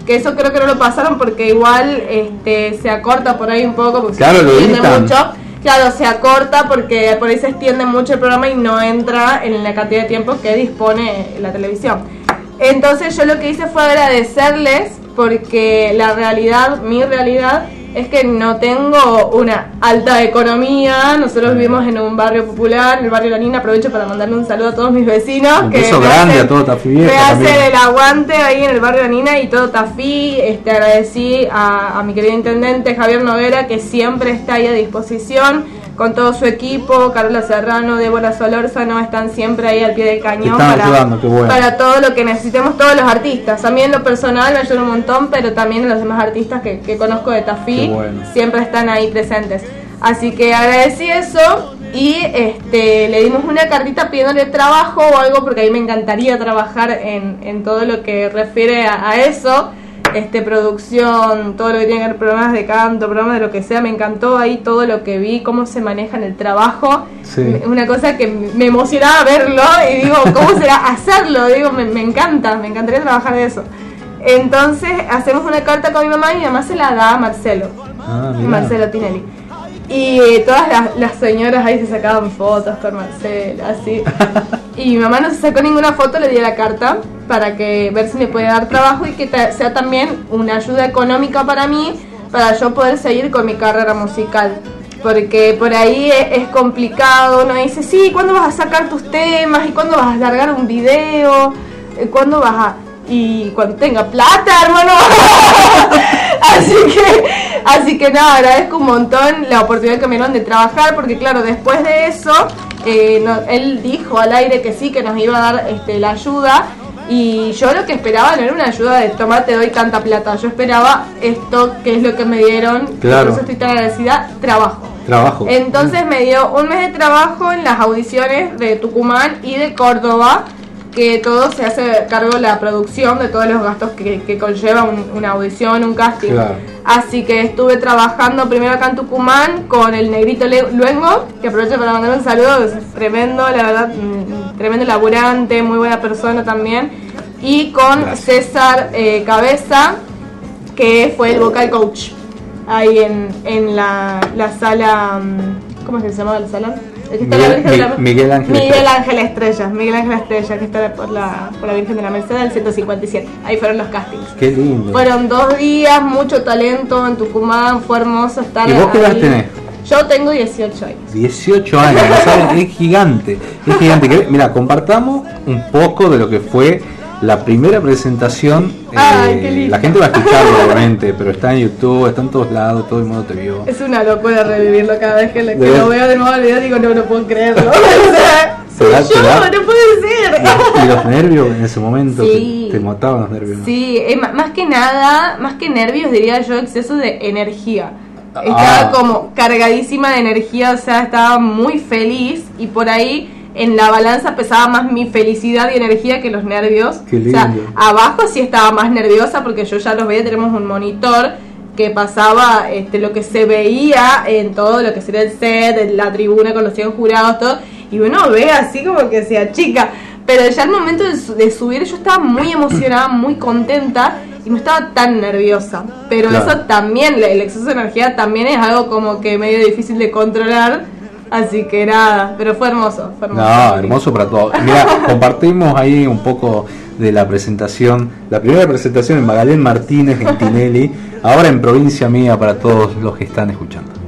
que eso creo que no lo pasaron porque igual este, se acorta por ahí un poco, porque Claro, se lo extiende editan. mucho. Claro, se acorta porque por ahí se extiende mucho el programa y no entra en la cantidad de tiempo que dispone la televisión. Entonces yo lo que hice fue agradecerles porque la realidad, mi realidad, es que no tengo una alta economía. Nosotros vivimos en un barrio popular, en el barrio La Nina. Aprovecho para mandarle un saludo a todos mis vecinos. Un que beso me grande hacen- a todo Tafí Me hacen el aguante ahí en el barrio La Nina y todo Tafí. Este, agradecí a, a mi querido intendente Javier Noguera que siempre está ahí a disposición con todo su equipo, Carola Serrano, Débora Solórzano, están siempre ahí al pie del cañón para, ayudando, qué bueno. para todo lo que necesitemos todos los artistas. A mí en lo personal me ayuda un montón, pero también los demás artistas que, que conozco de Tafí bueno. siempre están ahí presentes. Así que agradecí eso y este, le dimos una cartita pidiéndole trabajo o algo porque a mí me encantaría trabajar en, en todo lo que refiere a, a eso. Este, producción, todo lo que tiene que ver programas de canto, programas de lo que sea, me encantó ahí todo lo que vi, cómo se maneja en el trabajo. Sí. Una cosa que me emocionaba verlo y digo, ¿cómo será hacerlo? Digo, me, me encanta, me encantaría trabajar de eso. Entonces hacemos una carta con mi mamá y mi mamá se la da a Marcelo. Ah. Marcelo Tinelli. Y todas las, las señoras ahí se sacaban fotos con Marcelo, así. Y mi mamá no se sacó ninguna foto, le di la carta para que ver si me puede dar trabajo y que sea también una ayuda económica para mí, para yo poder seguir con mi carrera musical. Porque por ahí es, es complicado, uno dice, sí, ¿cuándo vas a sacar tus temas? ¿Y cuándo vas a largar un video? ¿Y ¿Cuándo vas a...? Y cuando tenga plata, hermano. así que, así que nada, agradezco un montón la oportunidad que me dieron de trabajar, porque claro, después de eso, eh, no- él dijo al aire que sí, que nos iba a dar este, la ayuda. Y yo lo que esperaba no era una ayuda de tomar te doy tanta plata. Yo esperaba esto, que es lo que me dieron. Claro. Por eso estoy tan agradecida, trabajo. Trabajo. Entonces me dio un mes de trabajo en las audiciones de Tucumán y de Córdoba, que todo se hace cargo de la producción de todos los gastos que, que conlleva un- una audición, un casting. Claro. Así que estuve trabajando primero acá en Tucumán con el negrito Luengo, que aprovecho para mandar un saludo, es tremendo, la verdad, mm, tremendo laburante, muy buena persona también. Y con Gracias. César eh, Cabeza, que fue el vocal coach ahí en, en la, la sala. mm, ¿Cómo es que se llama la sala? Está Miguel- la Virgen de la- Mi- Miguel Ángel Miguel Estrella. Ángel Estrella. Miguel Ángel Estrella, que está por la, por la Virgen de la Merced del 157. Ahí fueron los castings. Qué lindo. Fueron dos días, mucho talento en Tucumán, fue hermoso estar ¿Y vos qué edad tenés? Yo tengo 18 años. 18 años, ¿sabes? es gigante, es gigante. Mira, compartamos un poco de lo que fue la primera presentación. eh, Ay, qué lindo. la gente va a escucharlo, obviamente, pero está en YouTube, está en todos lados, todo el mundo te vio. Es una locura revivirlo cada vez que, lo- que ¿Ves? lo veo de nuevo al video digo, no, no puedo creerlo. o no puede ser. Y los nervios en ese momento, Sí. te, te mataban los nervios. Sí, eh, más que nada, más que nervios diría yo, exceso de energía. Ah. Estaba como cargadísima de energía, o sea, estaba muy feliz y por ahí en la balanza pesaba más mi felicidad y energía que los nervios. Qué O sea, lindo. abajo sí estaba más nerviosa porque yo ya los veía, tenemos un monitor que pasaba este, lo que se veía en todo lo que sería el set, en la tribuna con los 100 jurados, todo, y uno ve así como que se achica. Pero ya al momento de, de subir yo estaba muy emocionada, muy contenta y no estaba tan nerviosa. Pero Claro. eso también, el exceso de energía también es algo como que medio difícil de controlar. Así que nada, pero fue hermoso. Fue hermoso. No, hermoso para todos. Mira, compartimos ahí un poco de la presentación, la primera presentación en Magalén Martínez en Tinelli, ahora en provincia mía para todos los que están escuchando.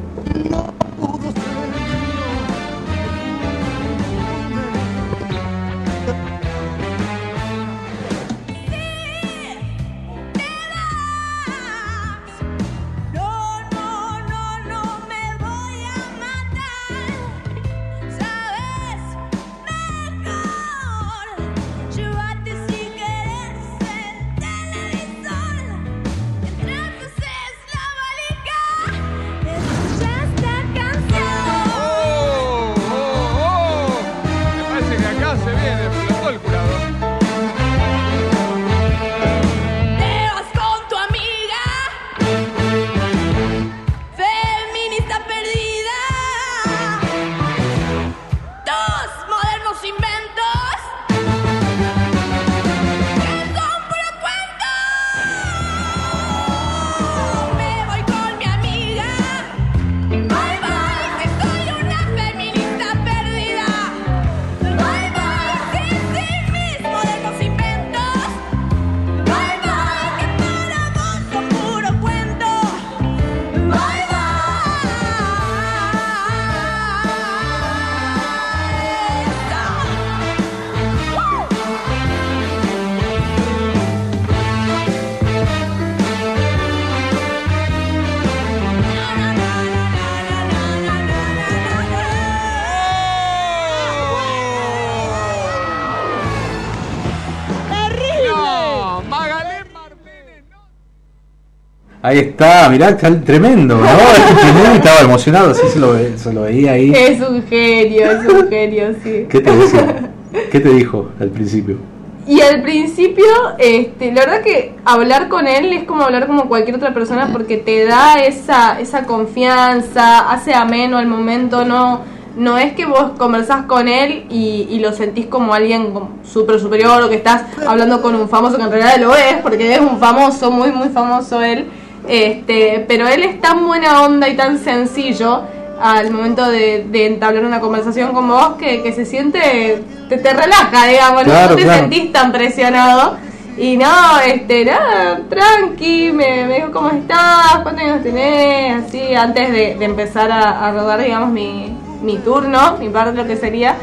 Ahí está, mirá, está tremendo, ¿no? Tinelli estaba emocionado, así se lo, se lo veía ahí. Es un genio, es un genio, sí. ¿Qué te decía? ¿Qué te dijo al principio? Y al principio, este, la verdad que hablar con él es como hablar como cualquier otra persona porque te da esa, esa confianza, hace ameno al momento, no, no es que vos conversás con él y, y lo sentís como alguien súper superior o que estás hablando con un famoso que en realidad lo es, porque es un famoso, muy, muy famoso él. Este, pero él es tan buena onda y tan sencillo al momento de, de entablar una conversación con vos que, que se siente, te, te relaja, digamos, no- Claro, no te claro. sentís tan presionado. Y no, este, nada, tranqui, me, me dijo cómo estás, cuántos años tenés, así, antes de, de empezar a, a rodar, digamos, mi, mi turno, mi parte, lo que sería.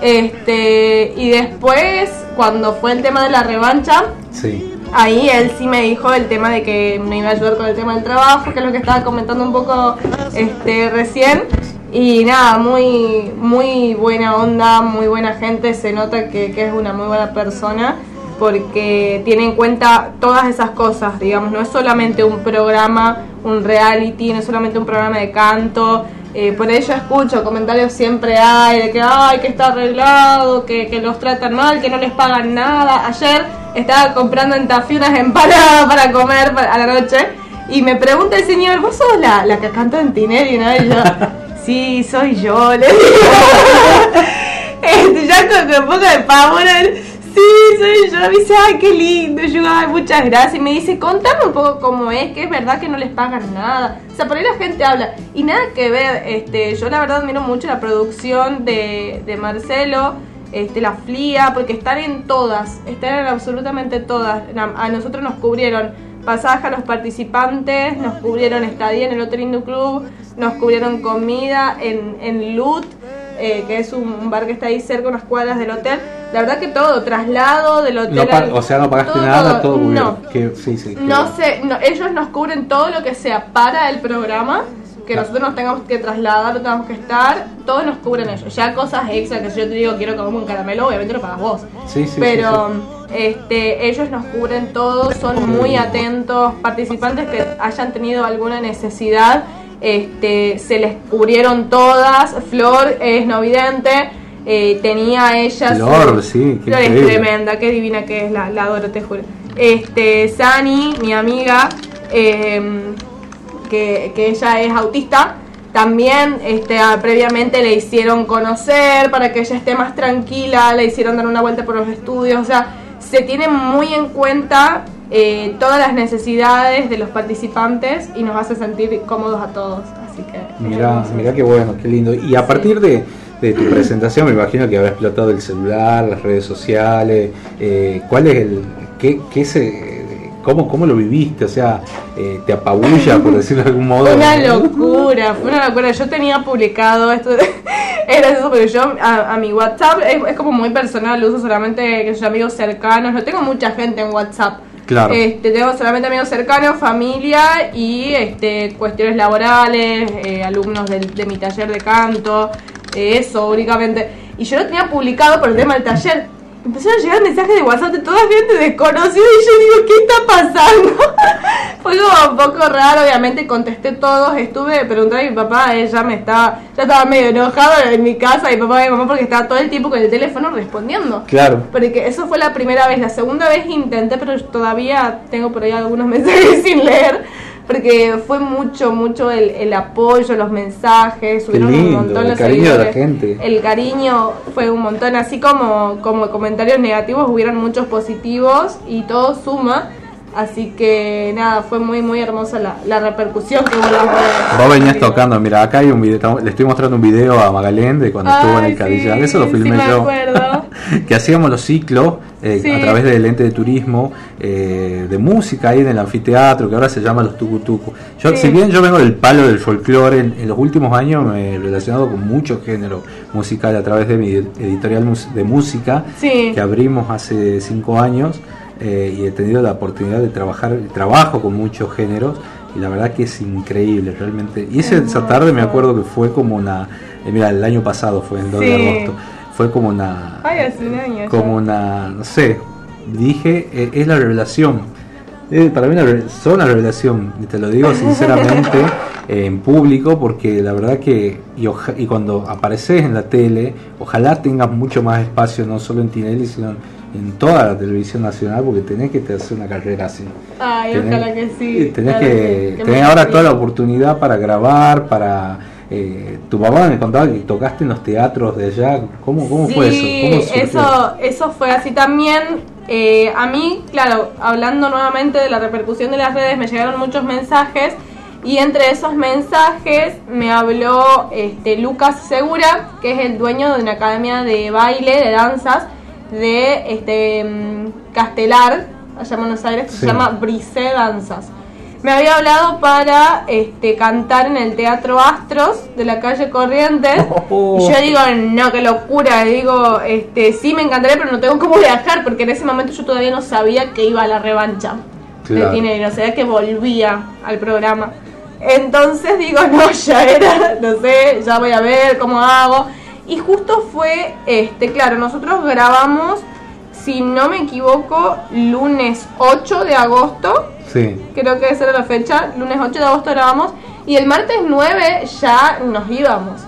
Este, y después, cuando fue el tema de la revancha, Sí. Ahí él sí me dijo el tema de que me iba a ayudar con el tema del trabajo, que es lo que estaba comentando un poco este recién. Y nada, muy muy buena onda, muy buena gente, se nota que, que es una muy buena persona porque tiene en cuenta todas esas cosas, digamos, no es solamente un programa, un reality, no es solamente un programa de canto, eh, por ello escucho comentarios siempre hay de que ay que está arreglado, que, que los tratan mal, que no les pagan nada. Ayer estaba comprando en Tafí unas empanadas para comer a la noche y me pregunta el señor, ¿vos sos la, la que canta en Tineri? ¿no? Y yo, sí, soy yo, le digo. Este, ya con, con un poco de pavor, él, sí, soy yo. Me dice, ay, qué lindo. Yo, ay, muchas gracias. Y me dice, contame un poco cómo es, que es verdad que no les pagan nada. O sea, por ahí la gente habla. Y nada que ver, este, yo la verdad admiro mucho la producción de, de Marcelo. Este, la FLIA, porque están en todas, están en absolutamente todas. A nosotros nos cubrieron pasaje a los participantes, nos cubrieron estadía en el Hotel Hindu Club, nos cubrieron comida en, en Lut, eh, que es un, bar que está ahí cerca, unas cuadras del hotel. La verdad que todo, traslado del hotel. No al- o sea, no pagaste todo, nada, todo No, cubierto. Que- sí, sí, que- no sé, no, ellos nos cubren todo lo que sea para el programa, que Claro. nosotros nos tengamos que trasladar, no tengamos que estar, todos nos cubren ellos. Ya cosas extra que si yo te digo quiero comer un caramelo, obviamente lo pagas vos. Sí, sí, sí, Pero este ellos nos cubren todo, son muy atentos, participantes que hayan tenido alguna necesidad, este se les cubrieron todas, Flor es no vidente, eh, tenía ella su- Flor, sí, qué Flor es tremenda, qué divina que es, la, la adoro, te juro. Este, Sani, mi amiga, eh, que, que ella es autista, también este, ah, previamente le hicieron conocer para que ella esté más tranquila, le hicieron dar una vuelta por los estudios, o sea, se tiene muy en cuenta eh, todas las necesidades de los participantes y nos hace sentir cómodos a todos. Así que hermoso. mira qué bueno, qué lindo. Y a partir de, de tu presentación, me imagino que habrá explotado el celular, las redes sociales. eh, ¿Cuál es el. qué, qué se, cómo, ¿Cómo lo viviste? O sea, eh, ¿te apabulla, por decirlo de algún modo? Una locura, fue una locura. Yo tenía publicado esto, es gracioso porque yo a, a mi WhatsApp es, es como muy personal, lo uso solamente que yo, amigos cercanos, no tengo mucha gente en WhatsApp. Claro. Este, tengo solamente amigos cercanos, familia y este, cuestiones laborales, eh, alumnos del- de, mi taller de canto, eh, eso únicamente. Y yo lo tenía publicado por el tema del taller. Empezaron a llegar mensajes de WhatsApp de toda gente desconocida y yo digo, ¿qué está pasando? Fue como un poco raro, obviamente contesté todos, estuve preguntando a mi papá, ella me estaba, ya estaba medio enojado en mi casa, mi papá y mi mamá porque estaba todo el tiempo con el teléfono respondiendo. Claro. Porque eso fue la primera vez. La segunda vez intenté, pero todavía tengo por ahí algunos mensajes sin leer. Porque fue mucho, mucho el, el apoyo, los mensajes, subieron un lindo, montón el los cariño de la gente. El cariño fue un montón, así como, como comentarios negativos, hubieron muchos positivos y todo suma. Así que nada, fue muy, muy hermosa la, la repercusión que hubo. Vos venías tocando, mira, acá hay un video, le estoy mostrando un video a Magalén de cuando estuvo en el sí, eso lo sí filmé me yo, acuerdo. que hacíamos los ciclos eh, Sí. a través del ente de turismo eh, de música ahí en el anfiteatro, que ahora se llama los Tucutucu. Yo, si bien yo vengo del palo del folclore, en, en los últimos años me he relacionado con mucho género musical a través de mi editorial de música, que abrimos hace cinco años eh, y he tenido la oportunidad de trabajar, trabajo con muchos géneros y la verdad que es increíble realmente. Y ese- esa tarde me acuerdo que fue como una, eh, mira, el año pasado fue en 2 de agosto, fue como una, Ay, hace un año. ya. como una, no sé, dije, eh, es la revelación. Eh, para mí son una revelación, y te lo digo sinceramente en público, porque la verdad que, y, oja- y cuando apareces en la tele, ojalá tengas mucho más espacio, no solo en Tinelli, sino en toda la televisión nacional, porque tenés que te hacer una carrera así. Ay, Tenés- ojalá que sí. Tenés claro que, que tenés ahora toda la oportunidad para grabar, para... eh, tu papá me contaba que tocaste en los teatros de allá. ¿Cómo, cómo fue eso? Sí, ¿Cómo eso, eso fue así también. Eh, a mí, claro, hablando nuevamente de la repercusión de las redes, me llegaron muchos mensajes y entre esos mensajes me habló este, Lucas Segura, que es el dueño de una academia de baile, de danzas, de este, mm, Castelar, allá en Buenos Aires, que Sí. se llama Brisé Danzas. Me había hablado para este, cantar en el Teatro Astros de la calle Corrientes. Oh. Y yo digo, no, qué locura. Y digo, este, sí me encantaría, pero no tengo cómo viajar, porque en ese momento yo todavía no sabía que iba a la revancha Claro. de Tinelli, no sabía que volvía al programa. Entonces digo, no, ya era, no sé, ya voy a ver cómo hago. Y justo fue, este, claro, nosotros grabamos, si no me equivoco, lunes 8 de agosto Sí. creo que esa era la fecha, lunes 8 de agosto grabamos y el martes 9 ya nos íbamos.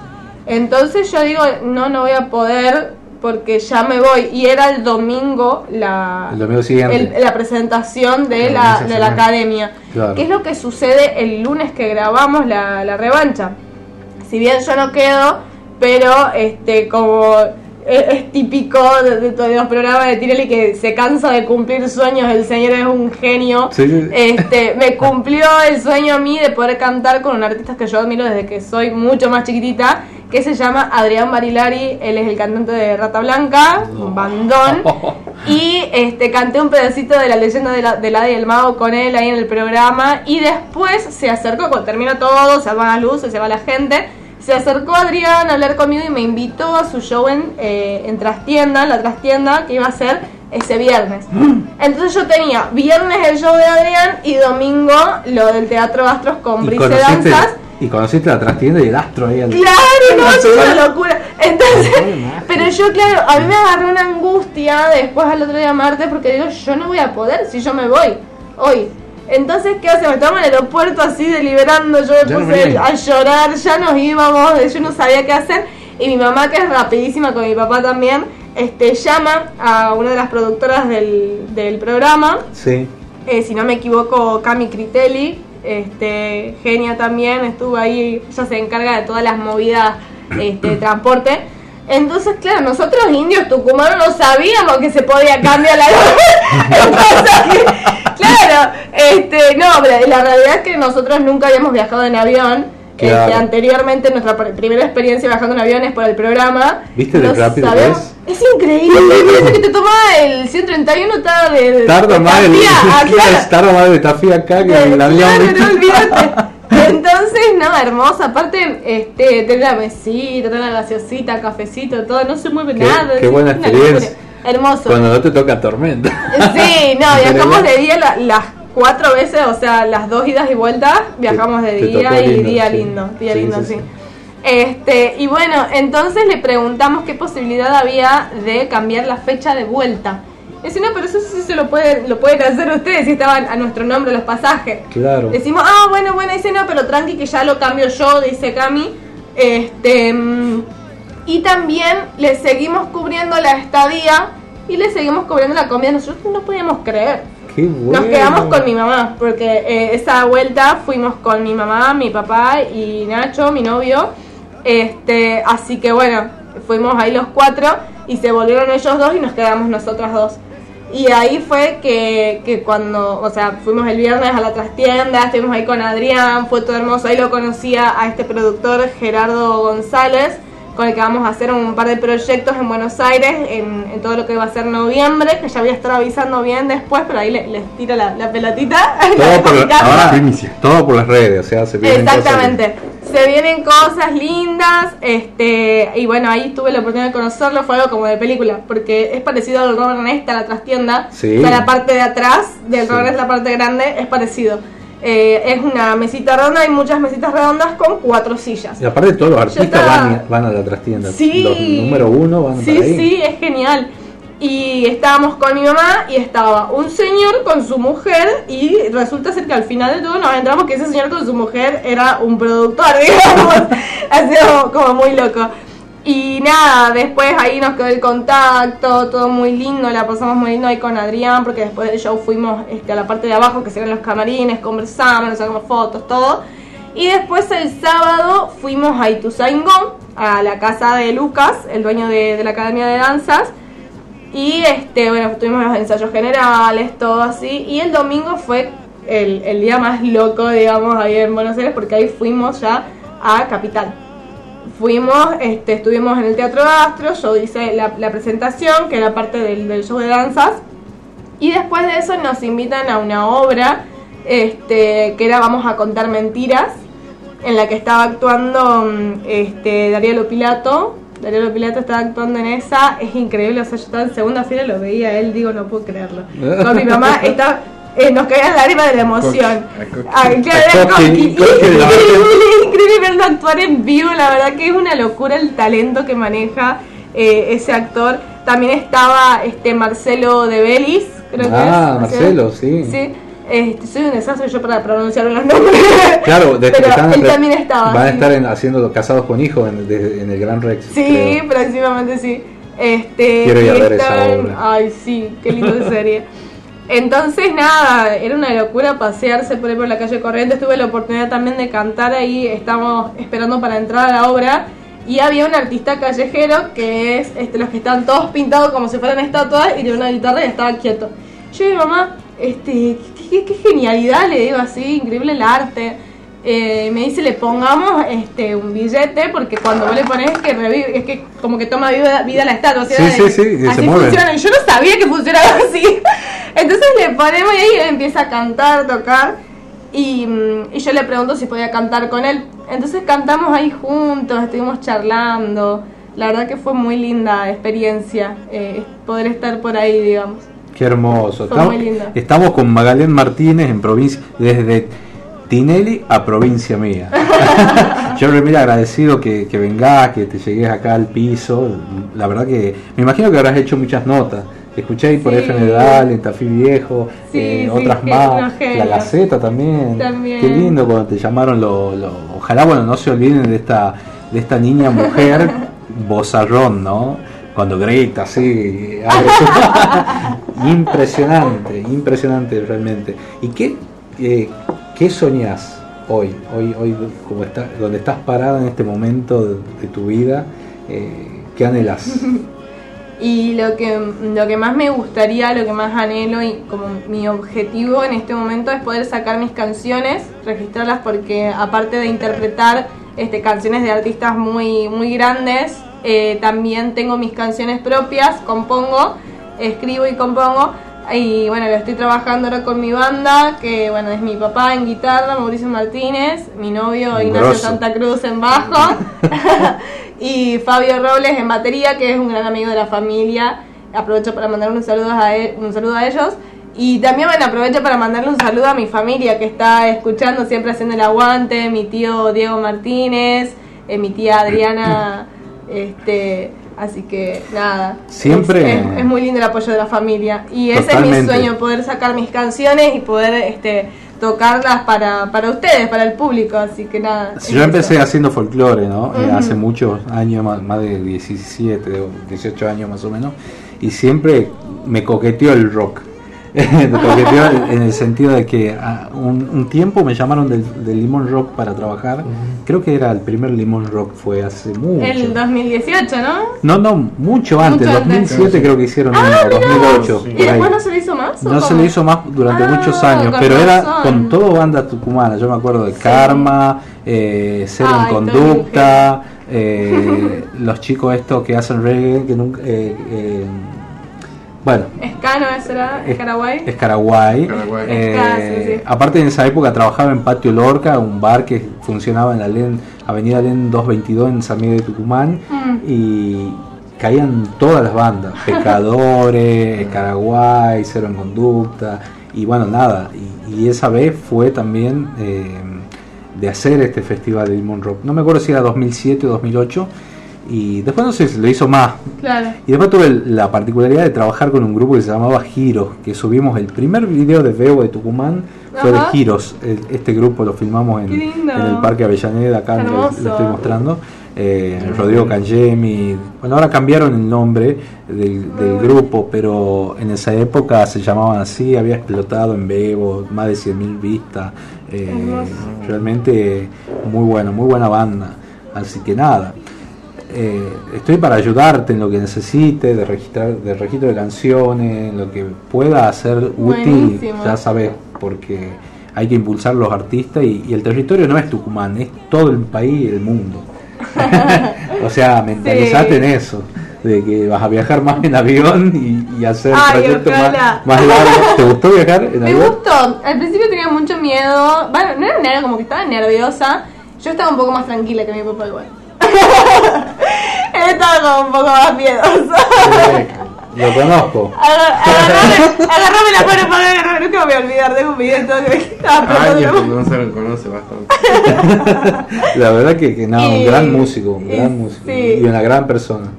Entonces yo digo, no, no voy a poder porque ya me voy. Y era el domingo la, El domingo siguiente. el- la presentación de La de la academia. Claro. ¿Qué es lo que sucede el lunes que grabamos la, la revancha? Si bien yo no quedo, pero este como es, es típico de, de todos los programas de Tirelli que se cansa de cumplir sueños, el señor es un genio. Sí, sí. Este, me cumplió el sueño a mí de poder cantar con un artista que yo admiro desde que soy mucho más chiquitita, que se llama Adrián Barilari, él es el cantante de Rata Blanca, un bandón. Y este canté un pedacito de la leyenda de la, del Hada y el Mago con él ahí en el programa. Y después se acercó, cuando termina todo, se van las luces, se va la gente. Se acercó Adrián a hablar conmigo y me invitó a su show en, eh, en Trastienda, la Trastienda, que iba a ser ese viernes. Entonces yo tenía viernes el show de Adrián y domingo lo del Teatro Astros con Brice Danzas. y conociste la trastienda y el astro ahí al Claro, no, es una locura. Entonces, pero yo, claro, a mí me agarró una angustia después al otro día martes porque digo, yo no voy a poder si yo me voy hoy. Entonces, ¿qué hace? Me estaba en el aeropuerto así deliberando, yo me no puse a llorar, ya nos íbamos, yo no sabía qué hacer. Y mi mamá, que es rapidísima con mi papá también, este llama a una de las productoras del, del programa Sí. eh, si no me equivoco, Cami Critelli, este, genia también, estuvo ahí, ella se encarga de todas las movidas este, de transporte. Entonces, claro, nosotros indios tucumanos no sabíamos que se podía cambiar la Entonces, claro, este, no, pero la realidad es que nosotros nunca habíamos viajado en avión. Claro. Este, anteriormente, nuestra pr- primera experiencia viajando en avión es por el programa. ¿Viste No rápido que sabíamos- Es increíble, parece que te toma el 131 está de, de Tarda de más el, tarda más de Tafía acá que en el avión. No olvídate. Entonces, no, hermosa. Aparte, este, tener la mesita, tener la gaseosita, cafecito, todo, no se mueve Qué- nada. qué buena experiencia. Hermoso. Cuando no te toca tormenta. Sí, no, viajamos de día la- las cuatro veces, o sea, las dos idas y vueltas, viajamos de día y lindo, día sí. lindo, día Sí, lindo, sí, sí. sí. Este, y bueno, entonces le preguntamos qué posibilidad había de cambiar la fecha de vuelta. Dice, no, pero eso sí se lo pueden, lo pueden hacer ustedes si estaban a nuestro nombre los pasajes. Claro. Decimos, ah, bueno, bueno, dice no, pero tranqui que ya lo cambio yo, dice Cami. Este, mm, y también le seguimos cubriendo la estadía y le seguimos cubriendo la comida. Nosotros no podíamos creer. Qué bueno. Nos quedamos con mi mamá, porque eh, esa vuelta fuimos con mi mamá, mi papá y Nacho, mi novio. Este, así que bueno, fuimos ahí los cuatro y se volvieron ellos dos y nos quedamos nosotras dos. Y ahí fue que, que cuando, o sea, fuimos el viernes a la trastienda, estuvimos ahí con Adrián, fue todo hermoso. Ahí lo conocía a este productor Gerardo González, con el que vamos a hacer un par de proyectos en Buenos Aires, en, en todo lo que va a ser noviembre, que ya voy a estar avisando bien después, pero ahí le- les tiro la, la pelotita. Todo por, La ahora, todo por las redes, o sea, se vienen cosas- Exactamente. Se vienen cosas lindas, este, y bueno, ahí tuve la oportunidad de conocerlo, fue algo como de película, porque es parecido al Robert Nesta, la trastienda, Sí. o sea, la parte de atrás del Sí. Robert es la parte grande, es parecido. Eh, es una mesita redonda, hay muchas mesitas redondas con cuatro sillas. Y aparte todos los artistas estaba- van, van a la trastienda. Sí. Los número uno van Sí, para ahí. sí, es genial. Y estábamos con mi mamá y estaba un señor con su mujer y resulta ser que al final de todo nos entramos que ese señor con su mujer era un productor, digamos. ha sido como muy loco. Y nada, después ahí nos quedó el contacto, todo muy lindo, la pasamos muy lindo ahí con Adrián, porque después del show fuimos este, a la parte de abajo, que serían los camarines, conversamos, nos sacamos fotos, todo. Y después el sábado fuimos a Ituzaingó, a la casa de Lucas, el dueño de, de la Academia de Danzas. Y este, bueno, tuvimos los ensayos generales, todo así. Y el domingo fue el, el día más loco, digamos, ahí en Buenos Aires, porque ahí fuimos ya a Capital. Fuimos, este, estuvimos en el Teatro Astro, yo hice la, la presentación, que era parte del, del show de danzas. Y después de eso nos invitan a una obra, este, que era Vamos a contar mentiras, en la que estaba actuando mm, este, Darío Pilato. Darío Pilato estaba actuando en esa, es increíble, o sea, yo estaba en segunda fila, lo veía a él, digo, no puedo creerlo. Con mi mamá estaba, eh, nos caían lágrimas de la emoción. Claro, era Coqui. increíble verlo actuar en vivo, la verdad que es una locura el talento que maneja eh, ese actor. También estaba este Marcelo de Belis, creo que Ah, es. Marcelo, sí. Sí, este, soy un desastre yo para pronunciar los nombres. Claro, desde pero que están él también estaba. Van a estar en- haciendo Casados con Hijos en, de- en el Gran Rex. Sí, creo. próximamente sí. Este, Quiero ir a ver esa obra. Ay, sí, qué linda serie. Entonces, nada, era una locura pasearse por ahí por la calle Corrientes. Tuve la oportunidad también de cantar ahí, estábamos esperando para entrar a la obra. Y había un artista callejero que es este, los que están todos pintados como si fueran estatuas y tiene una guitarra y estaba quieto. Yo y mi mamá, este, qué, qué- qué genialidad, le digo así, increíble el arte. Eh, me dice le pongamos este un billete porque cuando vos le pones es que revive, es que como que toma vida, vida la estatua. Sí, sí, sí, y se mueve. funciona. Yo no sabía que funcionaba así. Entonces le ponemos y ahí él empieza a cantar, tocar. Y, mm, y yo le pregunto si podía cantar con él. Entonces cantamos ahí juntos, estuvimos charlando. La verdad que fue muy linda experiencia eh, poder estar por ahí, digamos. Qué hermoso. Fue Estamos, muy lindo. estamos con Magalén Martínez en provincia, desde Tinelli a provincia mía. Yo realmente agradecido que, que vengas, que te llegues acá al piso. La verdad que me imagino que habrás hecho muchas notas. Escuché ahí por Sí. FM Dal, en Tafí Viejo, Sí, eh, sí, otras más, la Gaceta también. También. Qué lindo cuando te llamaron lo, lo- ojalá bueno no se olviden de esta de esta niña mujer bozarrón, ¿no? Cuando grita así, impresionante, impresionante realmente. ¿Y qué eh, qué soñás hoy, hoy hoy como está, donde estás parada en este momento de, tu vida? eh, ¿Qué anhelas? Y lo que, lo que más me gustaría, lo que más anhelo y como mi objetivo en este momento es poder sacar mis canciones, registrarlas porque aparte de interpretar este, canciones de artistas muy, muy grandes, eh, también tengo mis canciones propias, compongo, escribo y compongo. Y bueno, lo estoy trabajando ahora con mi banda, que bueno, es mi papá en guitarra, Mauricio Martínez, mi novio Un Ignacio grosso. Santa Cruz en bajo y Fabio Robles en batería, que es un gran amigo de la familia. Aprovecho para mandar un saludo a, él- un saludo a ellos. Y también bueno, aprovecho para mandarle un saludo a mi familia que está escuchando, siempre haciendo el aguante, mi tío Diego Martínez, eh, mi tía Adriana, este, así que nada. Siempre- Es, es- es muy lindo el apoyo de la familia. Y ese es mi sueño, poder sacar mis canciones y poder este, tocarlas para, para ustedes, para el público. Así que nada. Si yo empecé haciendo folclore, ¿no? Eh, hace muchos años, más, más de 17 o 18 años más o menos, y siempre me coqueteó el rock. Me coqueteó en- en el sentido de que ah, un, un tiempo me llamaron del, del Limón Rock para trabajar. Creo que era el primer Limón Rock, fue hace mucho. El 2018, ¿no? No, no, mucho antes, Mucho antes. 2007 creo que hicieron Ah, uno, mirá 2008. vos. por ¿Y después ahí. no se le hizo más? No se le hizo más durante Ah, muchos años, pero era con todo banda tucumana. Yo me acuerdo de Karma, eh, Cero en Conducta, eh, los chicos estos que hacen reggae, que nunca. eh, eh, bueno, Escano, ese era, es Escaraguay. Escaraguay. Escaraguay. Eh, Esca, sí, sí. Aparte en esa época trabajaba en Patio Lorca, un bar que funcionaba en la Len, Avenida Len 222 en San Miguel de Tucumán Mm. y caían todas las bandas, Pecadores, Escaraguay, Cero en Conducta y bueno, nada, y, y esa vez fue también eh, de hacer este festival de Limón Rock. No me acuerdo si era 2007 o 2008 Y después no sé, se lo hizo más. Claro. Y después tuve la particularidad de trabajar con un grupo que se llamaba Giros, que subimos el primer video de Bebo de Tucumán, fue Ajá. de Giros. El- Este grupo lo filmamos en, el Parque Avellaneda, acá lo estoy mostrando. Eh, Rodrigo Cangemi. Bueno, ahora cambiaron el nombre del, del grupo, pero en esa época se llamaban así, había explotado en Bebo, más de 100.000 vistas. Eh, realmente muy bueno, muy buena banda. Así que nada. Eh, estoy para ayudarte en lo que necesites, de registrar, de registro de canciones, en lo que pueda ser útil, ya sabes, porque hay que impulsar los artistas y, y el territorio no es Tucumán, es todo el país y el mundo. o sea, mentalizate Sí. en eso, de que vas a viajar más en avión y, y hacer Ay, trayectos ojalá. más, más largos. ¿Te gustó viajar en Me avión? gustó. Al principio tenía mucho miedo. Bueno, no era nerviosa, como que estaba nerviosa. Yo estaba un poco más tranquila que mi papá igual. Él estaba como un poco más miedoso. Sí, lo conozco. Agar- Agarrame, agarrame la mano para agarrarme. Nunca me voy a olvidar de un video que estaba Años que no se lo conoce bastante. La verdad que, que no, un Y- gran músico, un y gran músico sí. y una gran persona.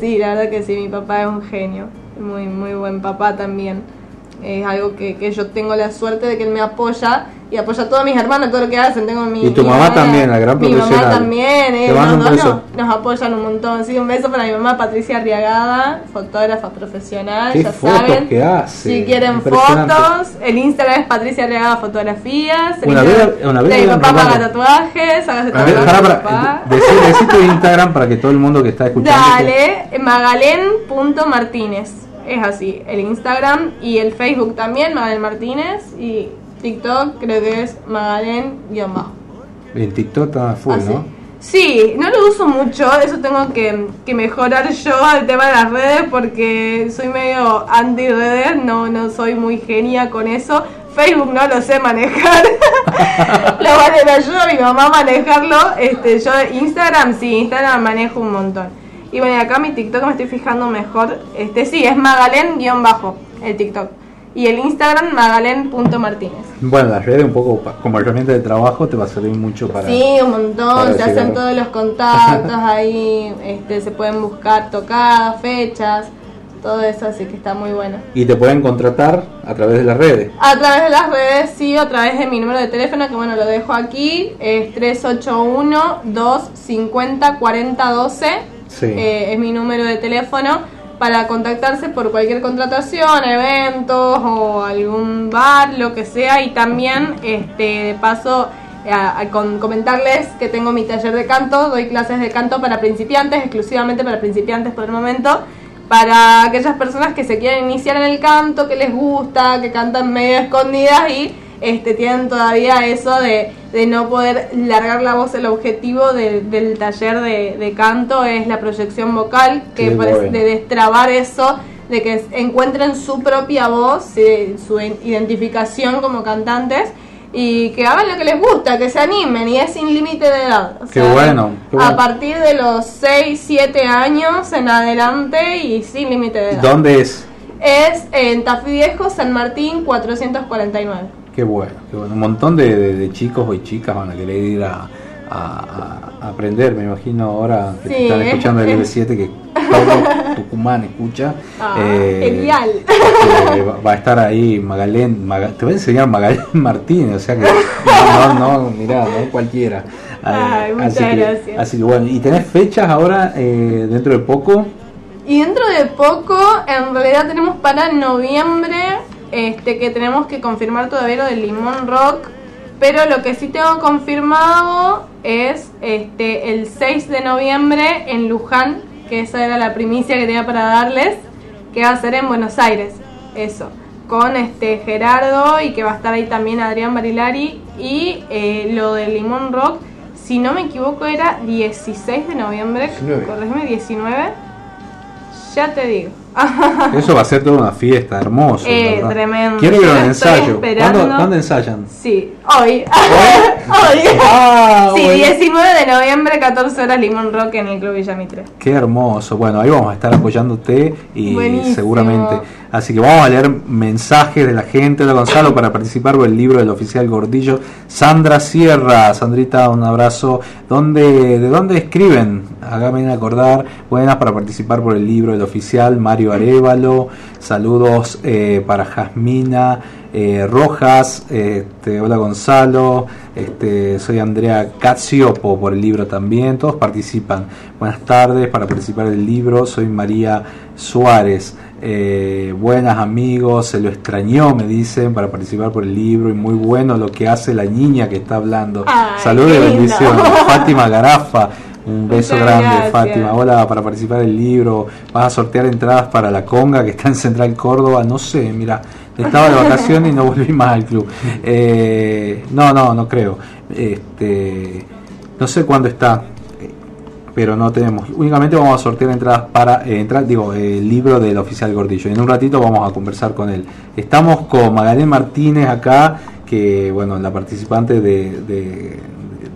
Sí, la verdad que sí, mi papá es un genio. Muy, muy buen papá también. Es algo que, que yo tengo la suerte de que él me apoya y apoya a todos mis hermanos, todo lo que hacen. Tengo mi, Y tu mi mamá también, la gran Mi mamá profesional. también, eh. Nos, nos apoyan un montón. Sí, un beso para mi mamá Patricia Arriagada, fotógrafa profesional. Qué ya fotos saben. que hace, Si quieren fotos, el Instagram es Patricia Arriagada Fotografías. El Una Instagram vez- una vez de mi papá haga tatuajes, hágase tatuajes. para, papá. para, decí, decí tu Instagram para que todo el mundo que está escuchando. Dale, magalen.martínez. Es así, el Instagram y el Facebook también, Magalen Martínez. Y TikTok creo que es magalen-bajo. En TikTok está full, Ah. ¿no? Sí, no lo uso mucho, eso tengo que, que mejorar yo el tema de las redes porque soy medio anti redes, no, no soy muy genia con eso. Facebook no lo sé manejar. lo vale, ayuda a mi mamá a manejarlo. Este, yo Instagram sí, Instagram manejo un montón. Y bueno, y acá mi TikTok me estoy fijando mejor. Este sí, es magalen-bajo el TikTok. Y el Instagram magalen.martínez. Bueno, las redes un poco como herramienta de trabajo te va a servir mucho para... Sí, un montón, se hacen todos los contactos ahí, este, se pueden buscar tocadas, fechas, todo eso, así que está muy bueno. Y te pueden contratar a través de las redes. A través de las redes, sí, a través de mi número de teléfono, que bueno, lo dejo aquí, es 381-250-4012, Eh, es mi número de teléfono para contactarse por cualquier contratación, eventos o algún bar, lo que sea, y también, este, de paso, a con- comentarles que tengo mi taller de canto, doy clases de canto para principiantes, exclusivamente para principiantes por el momento, para aquellas personas que se quieren iniciar en el canto, que les gusta, que cantan medio escondidas y este, tienen todavía eso de, de no poder largar la voz. El objetivo de- del taller de, de canto es la proyección vocal, que de destrabar eso, de que encuentren su propia voz, eh, su identificación como cantantes. Y que hagan lo que les gusta, que se animen y es sin límite de edad. O Qué sea, bueno, qué bueno. A partir de los 6, 7 años en adelante y sin límite de edad. ¿Dónde es? Es en Tafí Viejo, San Martín 449. Qué bueno, qué bueno. Un montón de, de- de chicos y chicas van a querer ir a, a- a aprender, me imagino ahora que te están escuchando el es- L7 que todo Tucumán escucha. Ah, Eh, genial. eh, va, a estar ahí Magalén, Maga- te voy a enseñar Magalén Martínez, o sea que no, no, no, mirá, no cualquiera. Eh, Ay, muchas así que, gracias. Así que bueno, ¿y tenés fechas ahora eh, dentro de poco? Y dentro de poco, en realidad tenemos para noviembre, este que tenemos que confirmar todavía lo del Limón Rock, pero lo que sí tengo confirmado es este el 6 de noviembre en Luján, que esa era la primicia que tenía para darles, que va a ser en Buenos Aires, eso, con este Gerardo y que va a estar ahí también Adrián Barilari y eh, lo del Limón Rock, si no me equivoco era 16 de noviembre, 19. corrígeme, 19. Ya te digo. Eso va a ser toda una fiesta, hermoso. Eh, ¿verdad? tremendo. Quiero ir a Yo un ensayo. ¿Cuándo, cuándo ensayan? Sí, hoy. hoy. Ah, sí, bueno. 19 de noviembre, 14 horas, Limón Rock en el Club Villamitre. Qué hermoso. Bueno, ahí vamos a estar apoyándote y Buenísimo. seguramente. Así que vamos a leer mensajes de la gente. Hola Gonzalo para participar por el libro del oficial Gordillo. Sandra Sierra, Sandrita, un abrazo. ¿Dónde, ¿De dónde escriben? Háganme acordar. Buenas para participar por el libro del oficial Mario Arevalo. Saludos eh, para Jasmina eh, Rojas. Este, hola Gonzalo. Este, soy Andrea Caziopo por el libro también. Todos participan. Buenas tardes para participar del libro. Soy María Suárez. Eh, buenas amigos, se lo extrañó, me dicen, para participar por el libro y muy bueno lo que hace la niña que está hablando. Ay, Salud y bendiciones. Fátima Garafa, un beso Muchas grande, gracias. Fátima. Hola, para participar del libro, vas a sortear entradas para la conga que está en Central Córdoba. No sé, mira, estaba de vacaciones y no volví más al club. Eh, no, no, no creo. Este, no sé cuándo está pero no tenemos. Únicamente vamos a sortear entradas para eh, entrar, digo, el libro del oficial Gordillo. En un ratito vamos a conversar con él. Estamos con Magalén Martínez acá, que bueno, la participante de, de-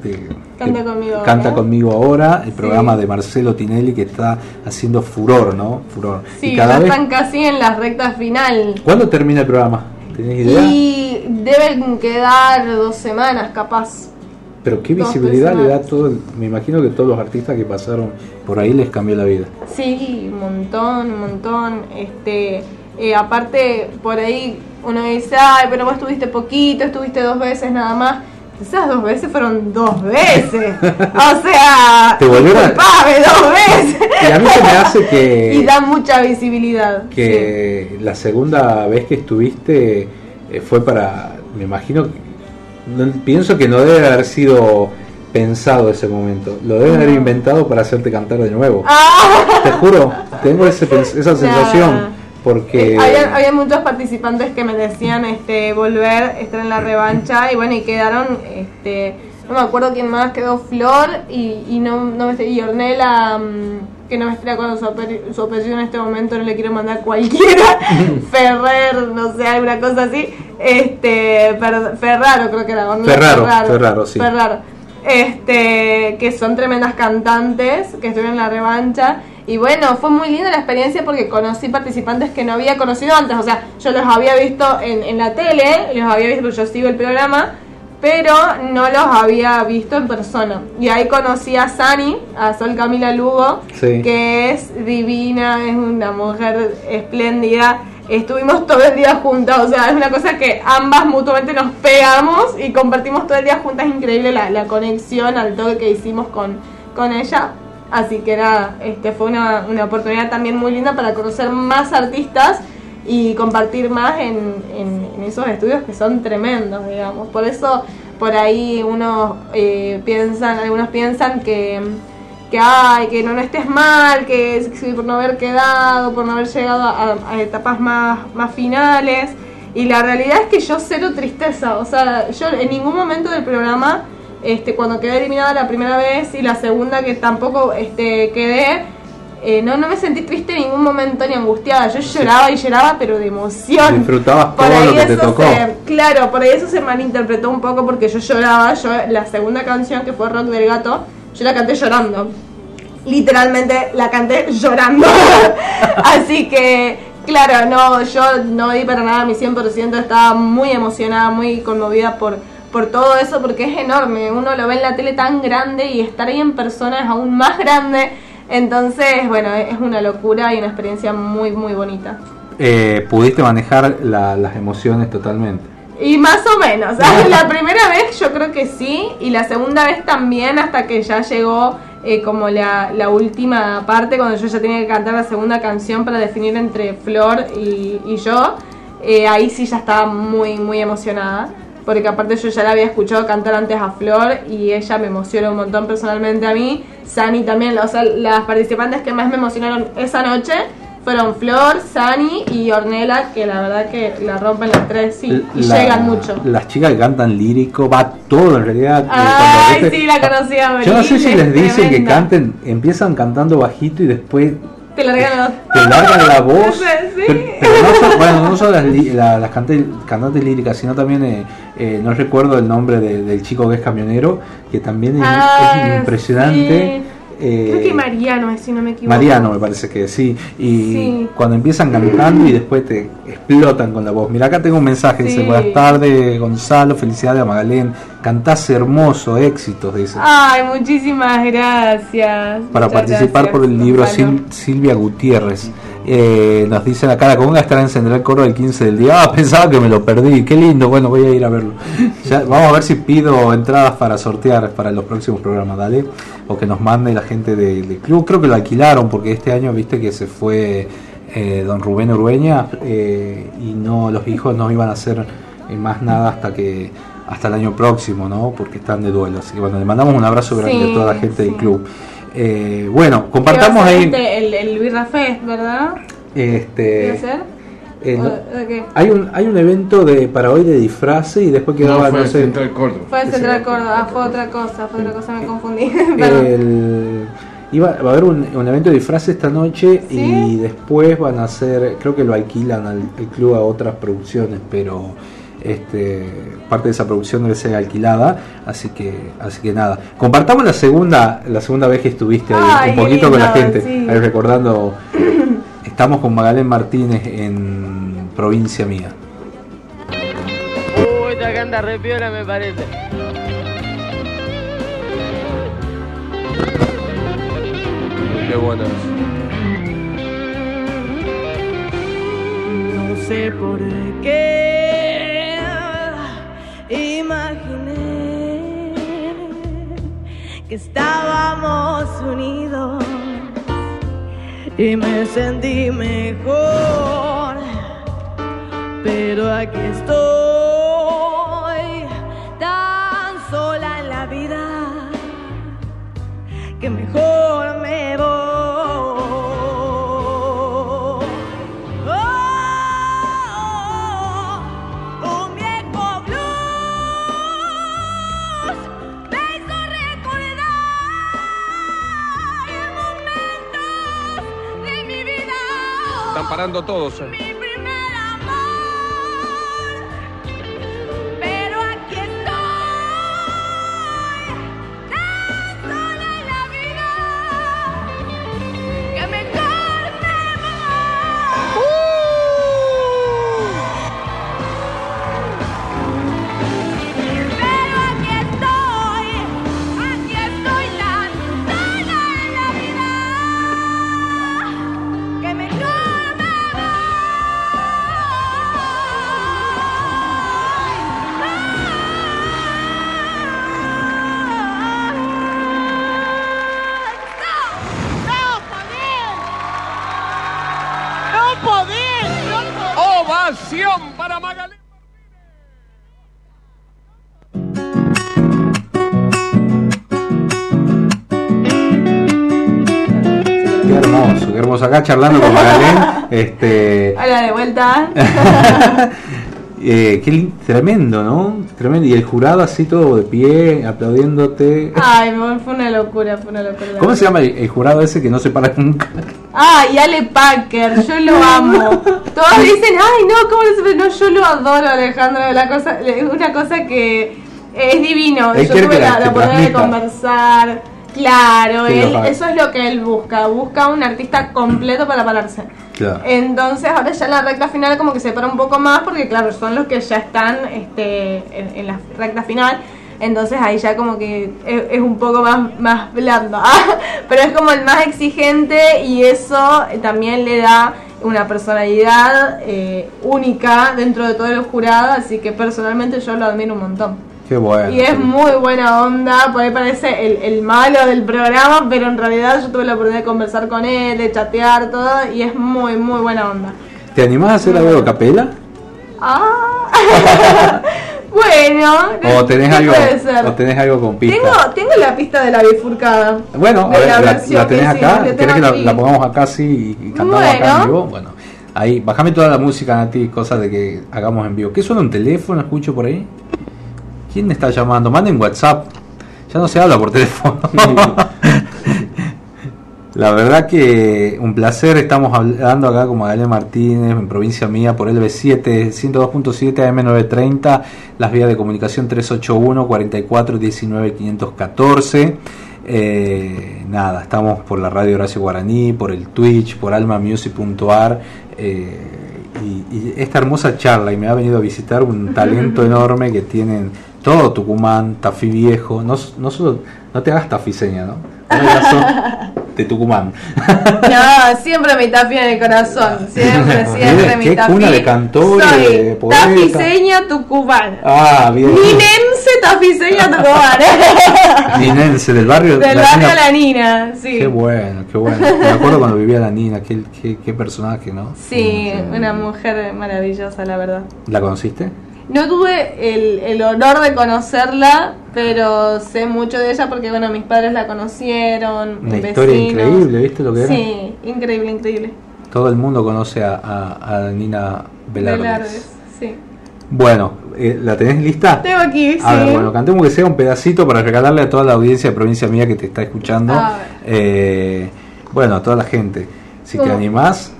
de- Canta conmigo canta ahora. conmigo ahora, el Sí. programa de Marcelo Tinelli que está haciendo furor, ¿no? Furor. Sí, y cada ya vez. están casi en la recta final. ¿Cuándo termina el programa? ¿Tenés idea? Y deben quedar dos semanas, capaz. Pero qué visibilidad le da todo. el- me imagino que todos los artistas que pasaron por ahí les cambió la vida. Sí, un montón, un montón. Este, eh, aparte, por ahí uno dice, ay, pero vos estuviste poquito, estuviste dos veces nada más. Esas dos veces fueron dos veces. o sea, Te volvieron disculpame, dos veces. Y a mí se me hace que. y da mucha visibilidad. que la segunda vez que estuviste eh, fue para, me imagino, pienso que no debe haber sido pensado ese momento, lo deben haber inventado para hacerte cantar de nuevo. Ah. Te juro, tengo ese esa sensación, porque Eh, había, había muchos participantes que me decían este volver, estar en la revancha y bueno, y quedaron, este no me acuerdo quién más, quedó Flor y, y no, no me sé, y Ornella, mm, que no me estoy con su, su apellido en este momento, no le quiero mandar cualquiera, Ferrer, no sé, alguna cosa así, este Fer- Ferraro creo que era, Ornella Ferraro, Ferraro, sí. Ferraro este que son tremendas cantantes que estuvieron en la revancha y bueno fue muy linda la experiencia porque conocí participantes que no había conocido antes o sea yo los había visto en, en la tele los había visto porque yo sigo el programa pero no los había visto en persona y ahí conocí a Sani a Sol Camila Lugo Sí. que es divina es una mujer espléndida Estuvimos todo el día juntas, o sea, es una cosa que ambas mutuamente nos pegamos y compartimos todo el día juntas. Es increíble la, la conexión al toque que hicimos con, con ella. Así que nada, este fue una, una oportunidad también muy linda para conocer más artistas y compartir más en, en- esos estudios que son tremendos, digamos. Por eso, por ahí unos eh, piensan, algunos piensan que que ay, que no, no estés mal, que por no haber quedado, por no haber llegado a, a etapas más, más finales. Y la realidad es que yo cero tristeza, o sea, yo en ningún momento del programa, este, cuando quedé eliminada la primera vez y la segunda que tampoco este, quedé, eh, no, no me sentí triste en ningún momento ni angustiada. Yo lloraba y lloraba, pero de emoción. Disfrutabas Por todo ahí lo que te eso tocó. se- claro, por ahí eso se malinterpretó un poco porque yo lloraba. Yo la segunda canción que fue Rock del Gato, yo la canté llorando. Literalmente la canté llorando. Así que, claro, no, yo no di para nada mi 100%, estaba muy emocionada, muy conmovida por, por todo eso, porque es enorme. Uno lo ve en la tele tan grande y estar ahí en persona es aún más grande. Entonces, bueno, es una locura y una experiencia muy, muy bonita. eh, pudiste manejar la- las emociones totalmente. Y más o menos. La primera vez yo creo que sí, y la segunda vez también, hasta que ya llegó eh, como la, la última parte, cuando yo ya tenía que cantar la segunda canción para definir entre Flor y, y yo. Eh, ahí sí ya estaba muy, muy emocionada. Porque aparte yo ya la había escuchado cantar antes a Flor y ella me emociona un montón personalmente a mí. Sani también, o sea, las participantes que más me emocionaron esa noche fueron Flor, Sani y Ornella, que la verdad que la rompen las tres sí, y La- llegan mucho. Las chicas que cantan lírico, va todo en realidad. eh, Ay, sí, la conocí a Yo no sé si les es dicen que canten, empiezan cantando bajito y después Te largan la voz. te largan la voz. Sí. Pero, pero no bueno, no solo las, la- las cante- cantantes líricas, sino también, eh, eh, no recuerdo el nombre de- del chico que es camionero, que también es, Ah, es impresionante. Eh, Creo que Mariano, si no me equivoco. Mariano me parece que sí. Y Sí. cuando empiezan cantando y después te explotan con la voz. Mira, acá tengo un mensaje, dice, buenas tardes Gonzalo, felicidades a Magalén, cantás hermoso, éxitos, dice. Ay, muchísimas gracias. para Muchas participar gracias, por el libro. Sil- Silvia Gutiérrez. Eh, nos dicen acá la conga estará encender el coro el 15 del día. Ah, pensaba que me lo perdí. Qué lindo. Bueno, voy a ir a verlo. Ya, vamos a ver si pido entradas para sortear para los próximos programas, dale. O que nos mande la gente de- del club. Creo que lo alquilaron porque este año, viste que se fue eh, don Rubén Urbeña eh, y no los hijos no iban a hacer eh, más nada hasta que hasta el año próximo, ¿no? Porque están de duelo. Así que bueno, le mandamos un abrazo grande Sí, a toda la gente sí. del club. Eh, bueno, ¿Qué va compartamos ahí. este, el, el Birra Fest, ¿verdad? ¿Qué va a Este, ser? eh, hay un hay un evento de para hoy de disfraces y después quedaba No, fue no sé Central Córdoba. Fue el Central Córdoba, fue otra cosa, fue otra cosa, me confundí. El, iba va a haber un, un evento de disfraces esta noche ¿Sí? y después van a hacer creo que lo alquilan al, al club a otras producciones pero este parte de esa producción debe ser alquilada así que así que nada compartamos la segunda la segunda vez que estuviste ahí Ay, un poquito con la gente sí. ahí recordando estamos con Magalén Martínez en provincia mía Uy, esta canta re piola me parece. Qué bueno. No sé por qué que estábamos unidos y me sentí mejor. Pero aquí estoy tan sola en la vida que mejor parando todos. Acá charlando con Magalén. este, Hola de vuelta. eh, qué tremendo, ¿no? Tremendo. Y el jurado así todo de pie, aplaudiéndote. Ay, fue una locura, fue una locura. ¿Cómo se llama el, el jurado ese que no se para nunca? Ay, Ale Packer, yo lo amo. Todos dicen, ay, no, ¿cómo no se No, yo lo adoro, Alejandro. La cosa, una cosa que es divino. Él yo tuve la- la, la oportunidad de conversar. Claro, Sí, él, eso es lo que él busca. Busca un artista completo para pararse. Claro. Entonces ahora ya la recta final como que se para un poco más porque claro, son los que ya están este, en, en la recta final. Entonces ahí ya como que es, es un poco más, más blando. Pero es como el más exigente y eso también le da una personalidad eh, única dentro de todo el jurado. Así que personalmente yo lo admiro un montón. Qué bueno. Y es muy buena onda, por ahí parece el, el malo del programa, pero en realidad yo tuve la oportunidad de conversar con él, de chatear, todo, y es muy, muy buena onda. ¿Te animás a hacer algo de capela? Ah, bueno, ¿O tenés, ¿qué algo? ¿O tenés algo con pista? Tengo, tengo la pista de la bifurcada. Bueno, a ver, la la, tenés acá. que ¿Querés que la, la pongamos acá así y cantamos acá Bueno. en vivo? Bueno, ahí, bajame toda la música, Nati, cosas de que hagamos en vivo. ¿Qué suena un teléfono? ¿Escucho por ahí? ¿Quién me está llamando? Manden WhatsApp. Ya no se habla por teléfono. La verdad que un placer, estamos hablando acá con Magdalena Martínez en provincia mía por LB7, 102.7 AM930, las vías de comunicación 381 44 19 514. Eh, nada, estamos por la radio Horacio Guaraní, por el Twitch, por almamusic.ar eh, y, y esta hermosa charla y me ha venido a visitar un talento enorme que tienen todo Tucumán, Tafí Viejo, no, no solo, no te hagas tafiseña, ¿no? De Tucumán. No, siempre mi tafi en el corazón. Siempre, siempre mi Qué tafi. cuna de cantores, Soy de tafiseña tucumana. Ah, bien. Ninense tafiseña tucumana. Ninense, del barrio Del La barrio Nina. La Nina, sí. Qué bueno, qué bueno. Me acuerdo cuando vivía la Nina, qué, qué, qué personaje, ¿no? Sí, una mujer maravillosa, la verdad. ¿La conociste? No tuve el, el honor de conocerla, pero sé mucho de ella porque, bueno, mis padres la conocieron. Una vecinos. historia increíble, ¿viste lo que era? Sí, increíble, increíble. Todo el mundo conoce a, a, a Nina Velarde. Velardes, sí. Bueno, eh, ¿la tenés lista? Tengo aquí, A ver, bueno, cantemos que sea un pedacito para regalarle a toda la audiencia de provincia mía que te está escuchando. A ver. Eh, bueno, a toda la gente. Si te ¿Cómo? animás,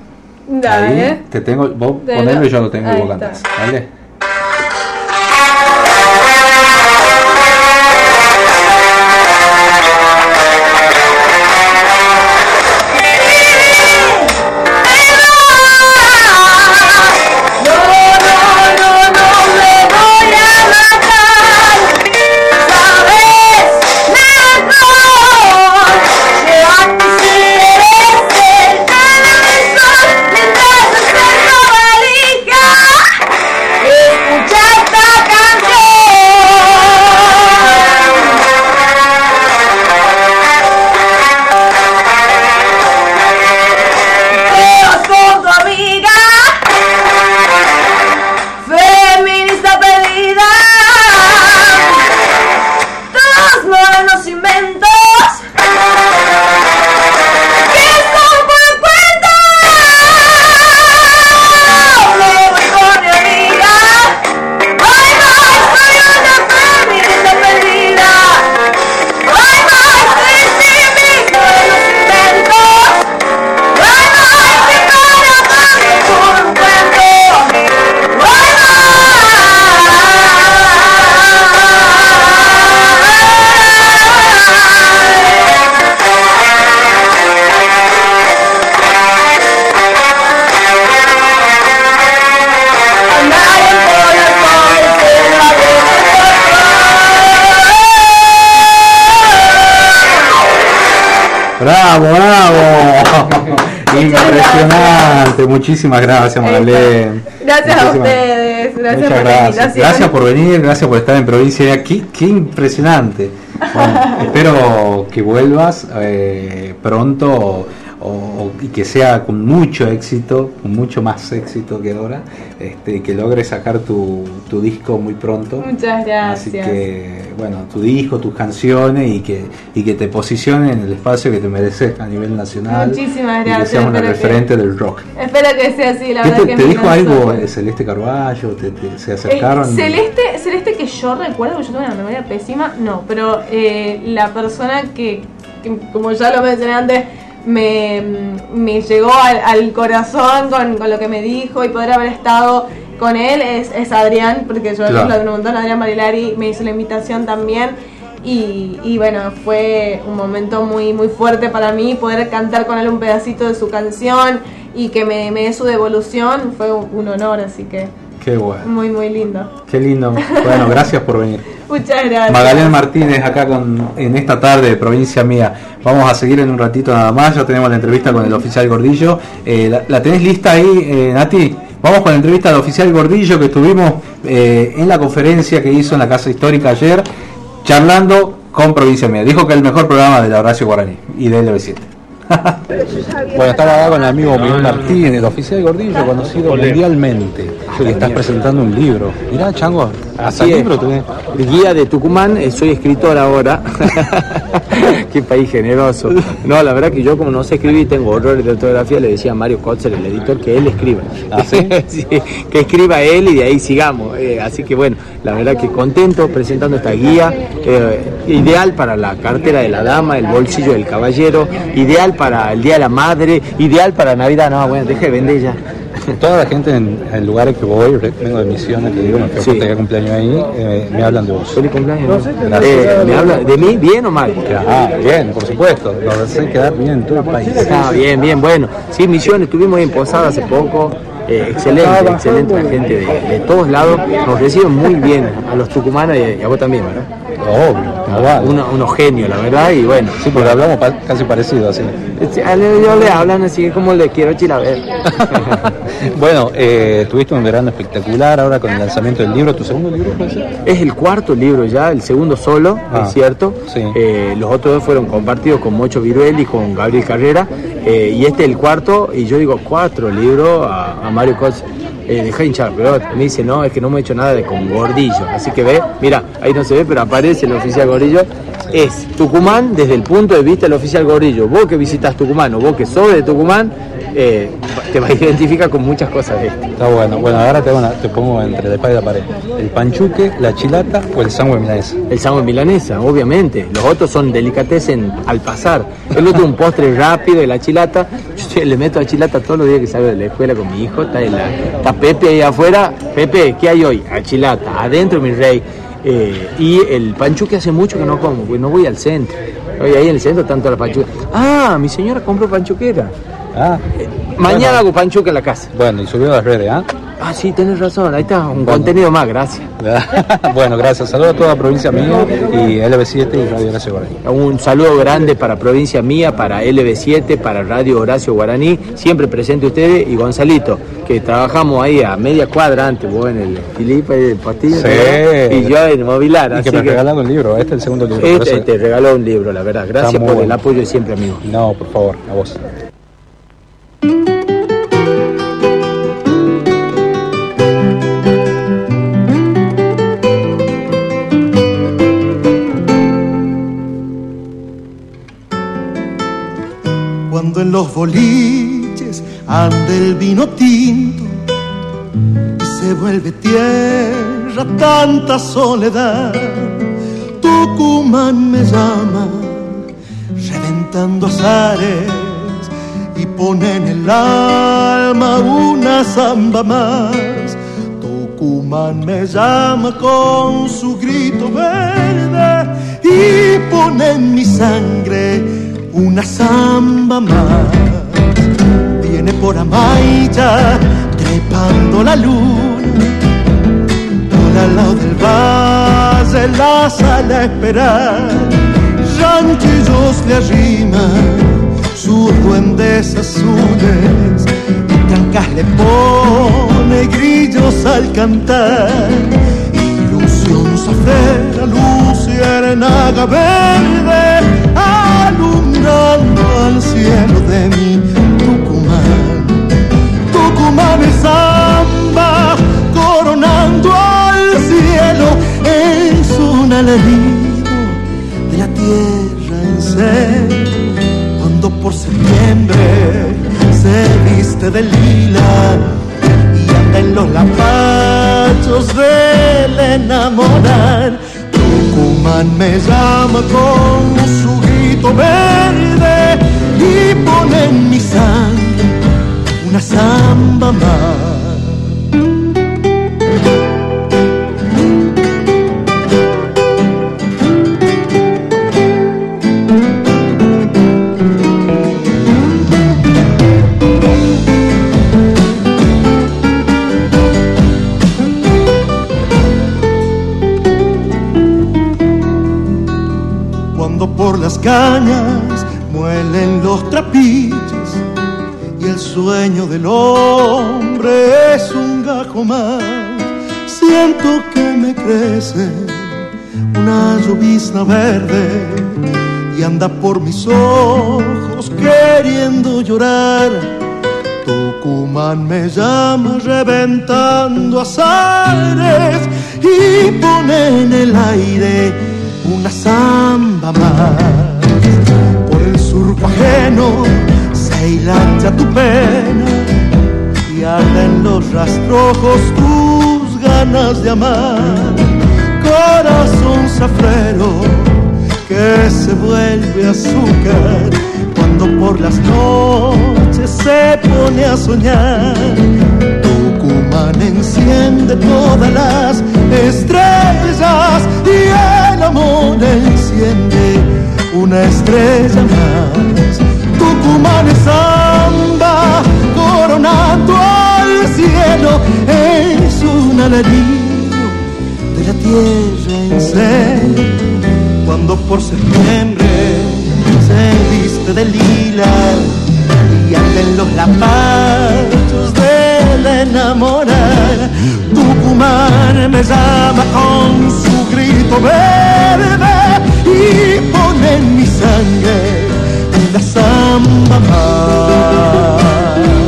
Dale. ahí te tengo, vos ponelo lo- y yo lo tengo y vos cantás. ¿Vale? Muchísimas gracias, Magdalena. Gracias a ustedes. Gracias Muchas por la gracias. invitación. Gracias por venir, gracias por estar en provincia. Qué, qué impresionante. Bueno, espero que vuelvas eh, pronto o- y que sea con mucho éxito, con mucho más éxito que ahora, este, que logres sacar tu, tu disco muy pronto. Muchas gracias. Así que, bueno, tu disco, tus canciones y que, y que te posicionen en el espacio que te mereces a nivel nacional. Muchísimas Y que gracias, seas una espero que- referente del rock. Espero que sea así, la ¿Qué verdad te, que te dijo algo eh, Celeste Carballo? ¿Te, te- se acercaron? Eh, Celeste, Celeste que yo recuerdo, que yo tengo una memoria pésima, no, pero eh, la persona que, que, como ya lo mencioné antes, me, me llegó al, al corazón con, con lo que me dijo y poder haber estado con él es, es Adrián, porque yo Claro. lo preguntó a Adrián Marilari, me hizo la invitación también. Y, y bueno, fue un momento muy muy fuerte para mí poder cantar con él un pedacito de su canción y que me, me dé su devolución, fue un, un honor, así que Qué bueno. muy muy lindo. Qué lindo. Bueno, gracias por venir. Muchas gracias. Magdalena Martínez acá con, en esta tarde de provincia mía. Vamos a seguir en un ratito nada más. Ya tenemos la entrevista con el oficial Gordillo. Eh, la, la tenés lista ahí, eh, Nati? Vamos con la entrevista del oficial Gordillo que estuvimos eh, en la conferencia que hizo en la Casa Histórica ayer, charlando con provincia mía. Dijo que es el mejor programa de la Horacio Guaraní y de LB7. Bueno, estaba acá con el amigo Miguel Martínez, el oficial Gordillo, conocido mundialmente, y estás presentando un libro. Mirá, Chango, Hasta Así es. libro tenés. Guía de Tucumán, eh, soy escritor ahora. Qué país generoso. No, la verdad que yo como no sé escribir, tengo horrores de ortografía, le decía a Mario Kotzer, el editor, que él escriba. ¿Ah, sí? Sí, que escriba él y de ahí sigamos. Eh, así que bueno, la verdad que contento presentando esta guía, eh, ideal para la cartera de la dama, el bolsillo del caballero, ideal para el Día de la Madre, ideal para Navidad. No, bueno, deje de vender ya. Toda la gente en, en lugares que voy, vengo de misiones, te digo, me fui Sí. cumpleaños ahí, eh, me hablan de vos. Feliz cumpleaños. Eh, ¿Me habla de mí bien o mal? Ah, bien, por supuesto. Lo sé quedar bien en todo el país. Ah, bien, bien, bueno. Sí, Misiones, estuvimos en Posada hace poco. Eh, excelente, excelente la gente de, de todos lados. Nos reciben muy bien a los tucumanos y, y a vos también, ¿verdad? Obvio, Uno- unos genios, la verdad, y bueno. Sí, porque hablamos pa- casi parecido así. A ellos le hablan así como le quiero chilaver. Bueno, eh, tuviste un verano espectacular ahora con el lanzamiento del libro. ¿Tu segundo libro puede ser? Es el cuarto libro ya, el segundo solo, Ah, es cierto. sí. Eh, los otros dos fueron compartidos con Mocho Viruel y con Gabriel Carrera. eh, y este es el cuarto, y yo digo cuatro libros a, a Mario Cos. Eh, deja de hinchar pelota. Me dice, no, es que no me he hecho nada de con Gordillo. Así que ve, mira, ahí no se ve, pero aparece el oficial Gordillo. Es Tucumán desde el punto de vista del oficial Gordillo. Vos que visitas Tucumán o vos que sos de Tucumán, eh, te vas a identificar con muchas cosas de esto. Está bueno. Bueno, ahora te, a- te pongo entre la espada y la pared. ¿El panchuque, la chilata o el sándwich milanesa? El sándwich milanesa, obviamente. Los otros son delicatessen al pasar. El otro un postre rápido de la chilata. Yo le meto a chilata todos los días que salgo de la escuela con mi hijo. Está, en la- está Pepe ahí afuera. Pepe, ¿qué hay hoy? A chilata. Adentro, mi rey. Eh, y el panchuque hace mucho que no como, porque no voy al centro. Hoy ahí en el centro tanto la panchuque. Ah, mi señora compró panchuquera. Ah, Mañana Bueno. hago panchuque en la casa. bueno, y subió a las redes, ¿ah? Ah, sí, tenés razón. Ahí está, un Bueno. contenido más, gracias. bueno, gracias. Saludos a toda provincia mía y LB7 y Radio Gracia Guaraní. Un saludo grande para Provincia Mía, para LB7, para Radio Horacio Guaraní, siempre presente ustedes y Gonzalito, que trabajamos ahí a media cuadra antes, vos en el Filipe del Pastillo Sí. y yo en Movilar. Y así que me que regalaron un libro. Este es el segundo libro. este te regaló un libro, la verdad. Gracias por el apoyo de siempre, amigo. No, por favor, a vos. Los boliches anda el vino tinto y se vuelve tierra tanta soledad, Tucumán me llama, reventando azares y pone en el alma una zamba más. Tucumán me llama con su grito verde y pone en mi sangre una zamba más. Viene por Amaya trepando la luna, por al lado del valle la sala a esperar. Ranchillos le arriman sus duendes azules y trancas le pone grillos al cantar. Ilusión safera, luciérnaga verde, alumbrando al cielo de mi Tucumán. Tucumán es samba, coronando al cielo, es un alarido de la tierra en sed. Cuando por septiembre se viste de lila y anda en los lapachos del enamorar. Tucumán me llama con su grito verde y pone en mi sangre una samba más. Por las cañas muelen los trapiches y el sueño del hombre es un gajo más. Siento que me crece una llovizna verde y anda por mis ojos queriendo llorar. Tucumán me llama reventando azares y pone en el aire una zamba más. Por el surco ajeno se hilacha tu pena y arden los rastrojos tus ganas de amar. Corazón zafrero que se vuelve azúcar cuando por las noches se pone a soñar. Tucumán enciende todas las estrellas y el amor enciende una estrella más. Tucumán es samba coronando al cielo, es un alarido de la tierra en serio cuando por septiembre se viste de lila y arden los lapachos de la enamorada. Tucumán me llama con su grito verde y pone en mi sangre la samba más.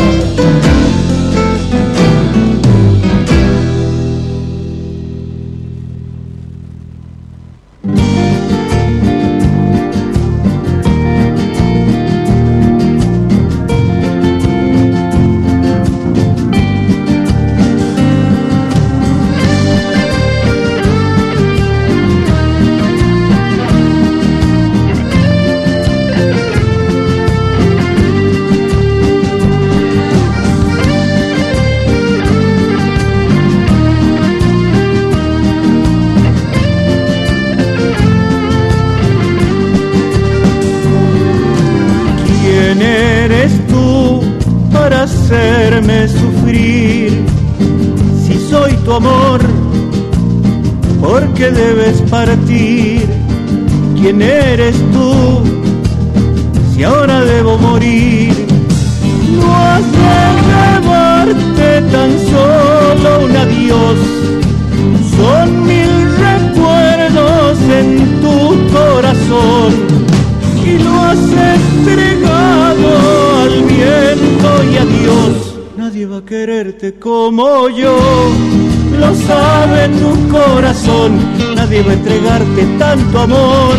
Entregarte tanto amor.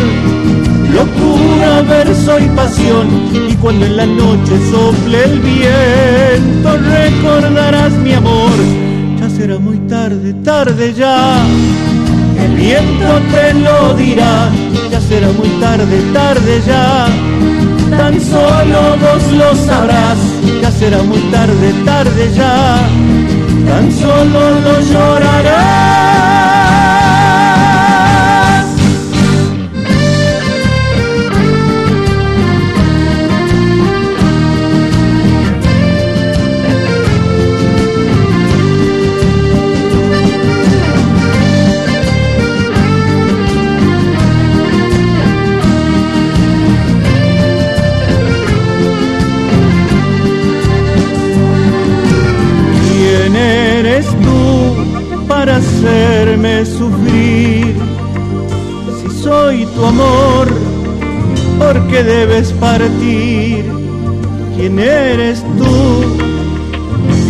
Locura, verso y pasión. Y cuando en la noche sople el viento, recordarás mi amor. Ya será muy tarde, tarde ya. El viento te lo dirá, ya será muy tarde, tarde ya. Tan solo vos lo sabrás, ya será muy tarde, tarde ya. Tan solo lo llorarás. Hacerme sufrir? Si soy tu amor, ¿por qué debes partir? ¿Quién eres tú?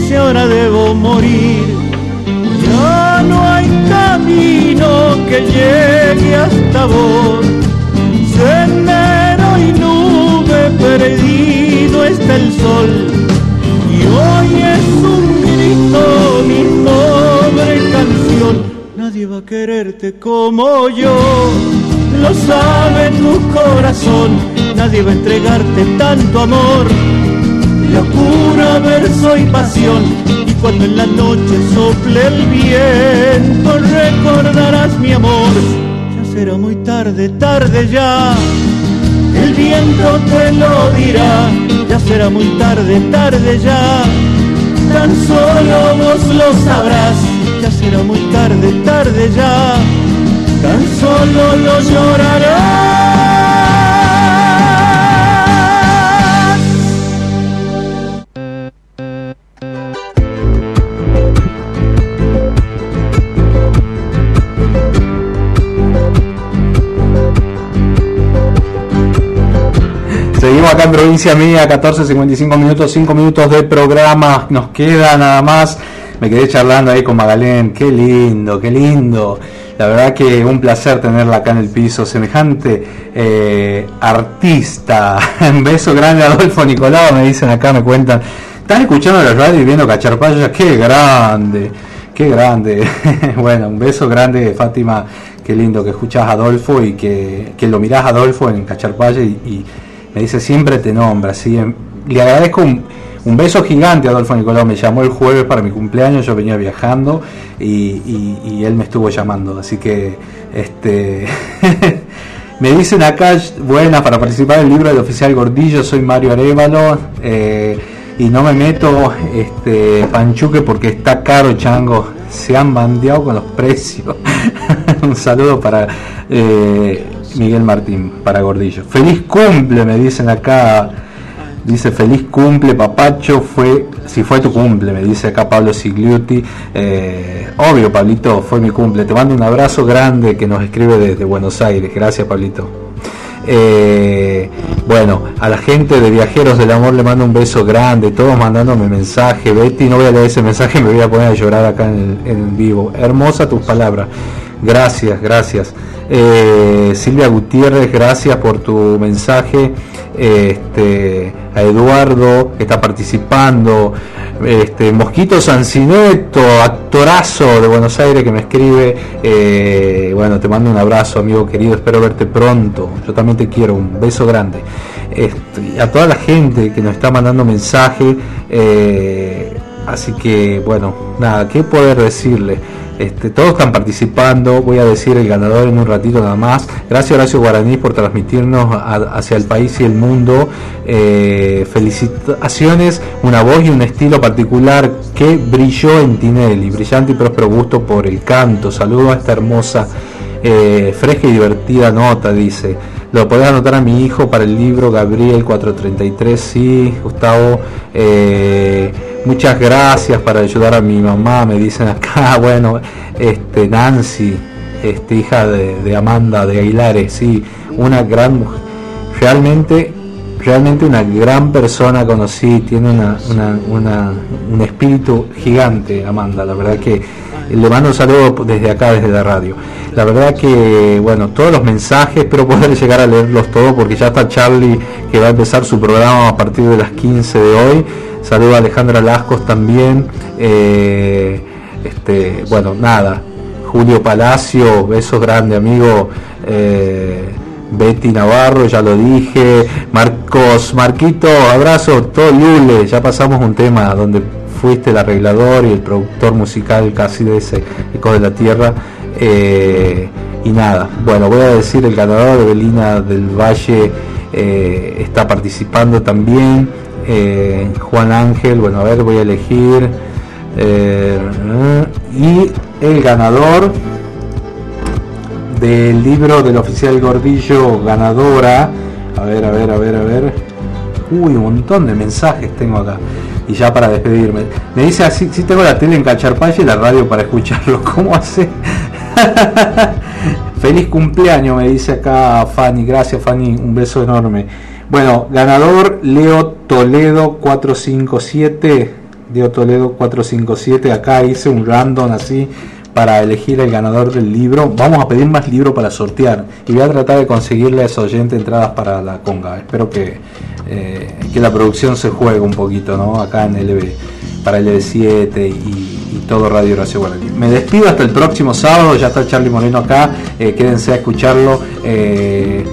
Si ahora debo morir, ya no hay camino que llegue hasta vos. Sendero y nube perdido está el sol y hoy es un quererte como yo, lo sabe tu corazón. Nadie va a entregarte tanto amor. Locura, verso y pasión. Y cuando en la noche sople el viento, recordarás mi amor. Ya será muy tarde, tarde ya. El viento te lo dirá, ya será muy tarde, tarde ya. Tan solo vos lo sabrás, ya será muy tarde, tarde ya. Tan solo lo llorarás. Seguimos acá en provincia mía, 14, 55 minutos, 5 minutos de programa, nos queda nada más. Me quedé charlando ahí con Magalén, qué lindo, qué lindo. La verdad que un placer tenerla acá en el piso, semejante eh, artista. Un beso grande a Adolfo Nicolau, me dicen acá, me cuentan. Están escuchando la radio y viendo Cacharpaya, qué grande, qué grande. bueno, un beso grande, Fátima, qué lindo que escuchas a Adolfo y que, que lo mirás Adolfo en Cacharpaya y, me dice siempre te nombra, ¿sí? Le agradezco un, un beso gigante Adolfo Nicolau, me llamó el jueves para mi cumpleaños, yo venía viajando y él me estuvo llamando, así que este me dicen acá, buenas, para participar del libro del oficial Gordillo, soy Mario Arevalo, eh, y no me meto este panchuque porque está caro chango, se han bandeado con los precios. un saludo para eh, Miguel Martín, para Gordillo. Feliz cumple, me dicen acá. Dice feliz cumple, papacho. Fue, si fue tu cumple, me dice acá Pablo Sigliuti. Eh, obvio, Pablito, fue mi cumple. Te mando un abrazo grande que nos escribe desde Buenos Aires. Gracias, Pablito. Eh, bueno, a la gente de Viajeros del Amor le mando un beso grande, todos mandándome mensaje. Betty, no voy a leer ese mensaje, me voy a poner a llorar acá en, vivo. Hermosa tus palabras. Gracias, gracias. Eh, Silvia Gutiérrez, gracias por tu mensaje. Este, a Eduardo, que está participando. Este, Mosquito Sancineto, actorazo de Buenos Aires que me escribe. Eh, bueno, te mando un abrazo, amigo querido. Espero verte pronto. Yo también te quiero. Un beso grande. Este, a toda la gente que nos está mandando mensaje. eh, así que, bueno, nada, ¿qué poder decirle? Este, todos están participando, voy a decir el ganador en un ratito nada más. Gracias Horacio Guaraní por transmitirnos hacia el país y el mundo. Eh, felicitaciones, una voz y un estilo particular que brilló en Tinelli, brillante y próspero gusto por el canto. Saludo a esta hermosa, eh, fresca y divertida nota, dice. Lo podés anotar a mi hijo para el libro Gabriel 433, sí, Gustavo. eh, muchas gracias para ayudar a mi mamá, me dicen acá, bueno, este Nancy, este hija de, de Amanda de Aguilares, sí, una gran mujer, realmente, realmente una gran persona conocí, tiene una, una- una- un espíritu gigante, Amanda, la verdad que le mando un saludo desde acá, desde la radio. La verdad que, bueno, todos los mensajes, espero poder llegar a leerlos todos porque ya está Charlie que va a empezar su programa a partir de las 15 de hoy. Saludo a Alejandra Lascos también. Eh, este, bueno, nada. Julio Palacio, besos grande amigo. Eh, Betty Navarro, ya lo dije. Marcos, Marquito, abrazo, todo Lule. Ya pasamos un tema donde fuiste el arreglador y el productor musical casi de ese Eco de la Tierra. Eh, y nada, bueno, voy a decir el ganador de Belina del Valle eh, está participando también. Eh, Juan Ángel, bueno, a ver, voy a elegir. y el ganador del libro del oficial Gordillo, ganadora. A ver, a ver, a ver, a ver. Uy, un montón de mensajes tengo acá. Y ya para despedirme. Me dice así, si tengo la tele en Cacharpaya y la radio para escucharlo. ¿Cómo hace? Feliz cumpleaños, me dice acá Fanny. Gracias, Fanny. Un beso enorme. Bueno, ganador Leo Toledo 457. Leo Toledo 457. Acá hice un random así para elegir el ganador del libro. Vamos a pedir más libros para sortear. Y voy a tratar de conseguirle a ese oyente entradas para la conga. Espero que, eh, que la producción se juegue un poquito, ¿no? Acá en LB. Para LB7 y, y todo Radio Horacio Guaraní. Me despido hasta el próximo sábado. Ya está Charlie Moreno acá. Eh, quédense a escucharlo. Eh,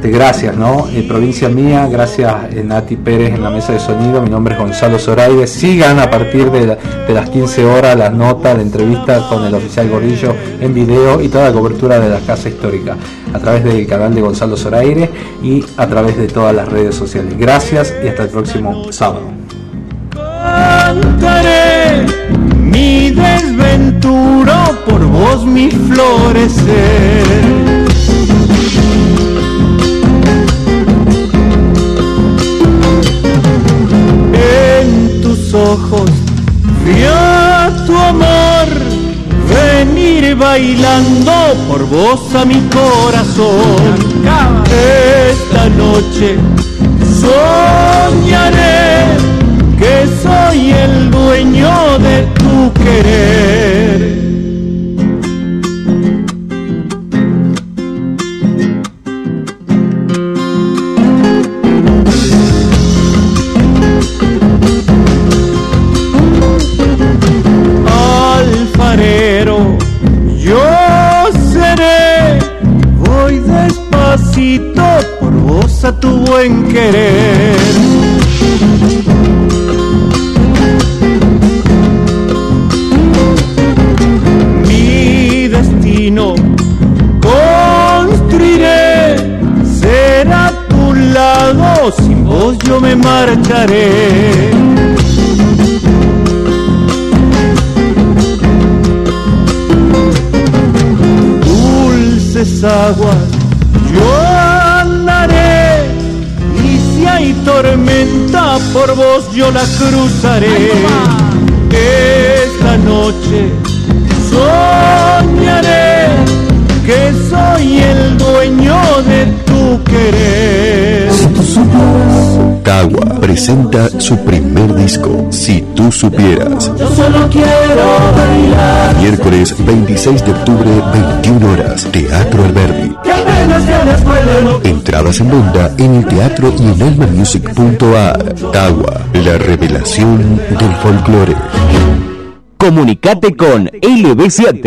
este, gracias, ¿no? Eh, provincia mía, gracias eh, Nati Pérez en la mesa de sonido, mi nombre es Gonzalo Zoraide. Sigan a partir de, de las 15 horas las notas, la entrevista con el oficial Gorillo en video y toda la cobertura de la Casa Histórica a través del canal de Gonzalo Zoraire y a través de todas las redes sociales. Gracias y hasta el próximo sábado. cantaré mi desventura por vos mi florecer. Tus ojos vi a tu amor venir bailando por vos a mi corazón. Esta noche Soñaré que soy el dueño de tu querer. Por vos a tu buen querer. Mi destino construiré, será tu lado, sin vos yo me marcharé. dulces aguas tormenta por vos yo la cruzaré esta noche soñaré que soy el dueño de tu querer Cagua presenta su primer disco, Si tú supieras. yo solo quiero bailar Miércoles 26 de octubre, 21 horas, Teatro Alberdi. Entradas en venta en el teatro y en almamusic.ar. Cagua, la revelación del folclore. Comunicate con LB7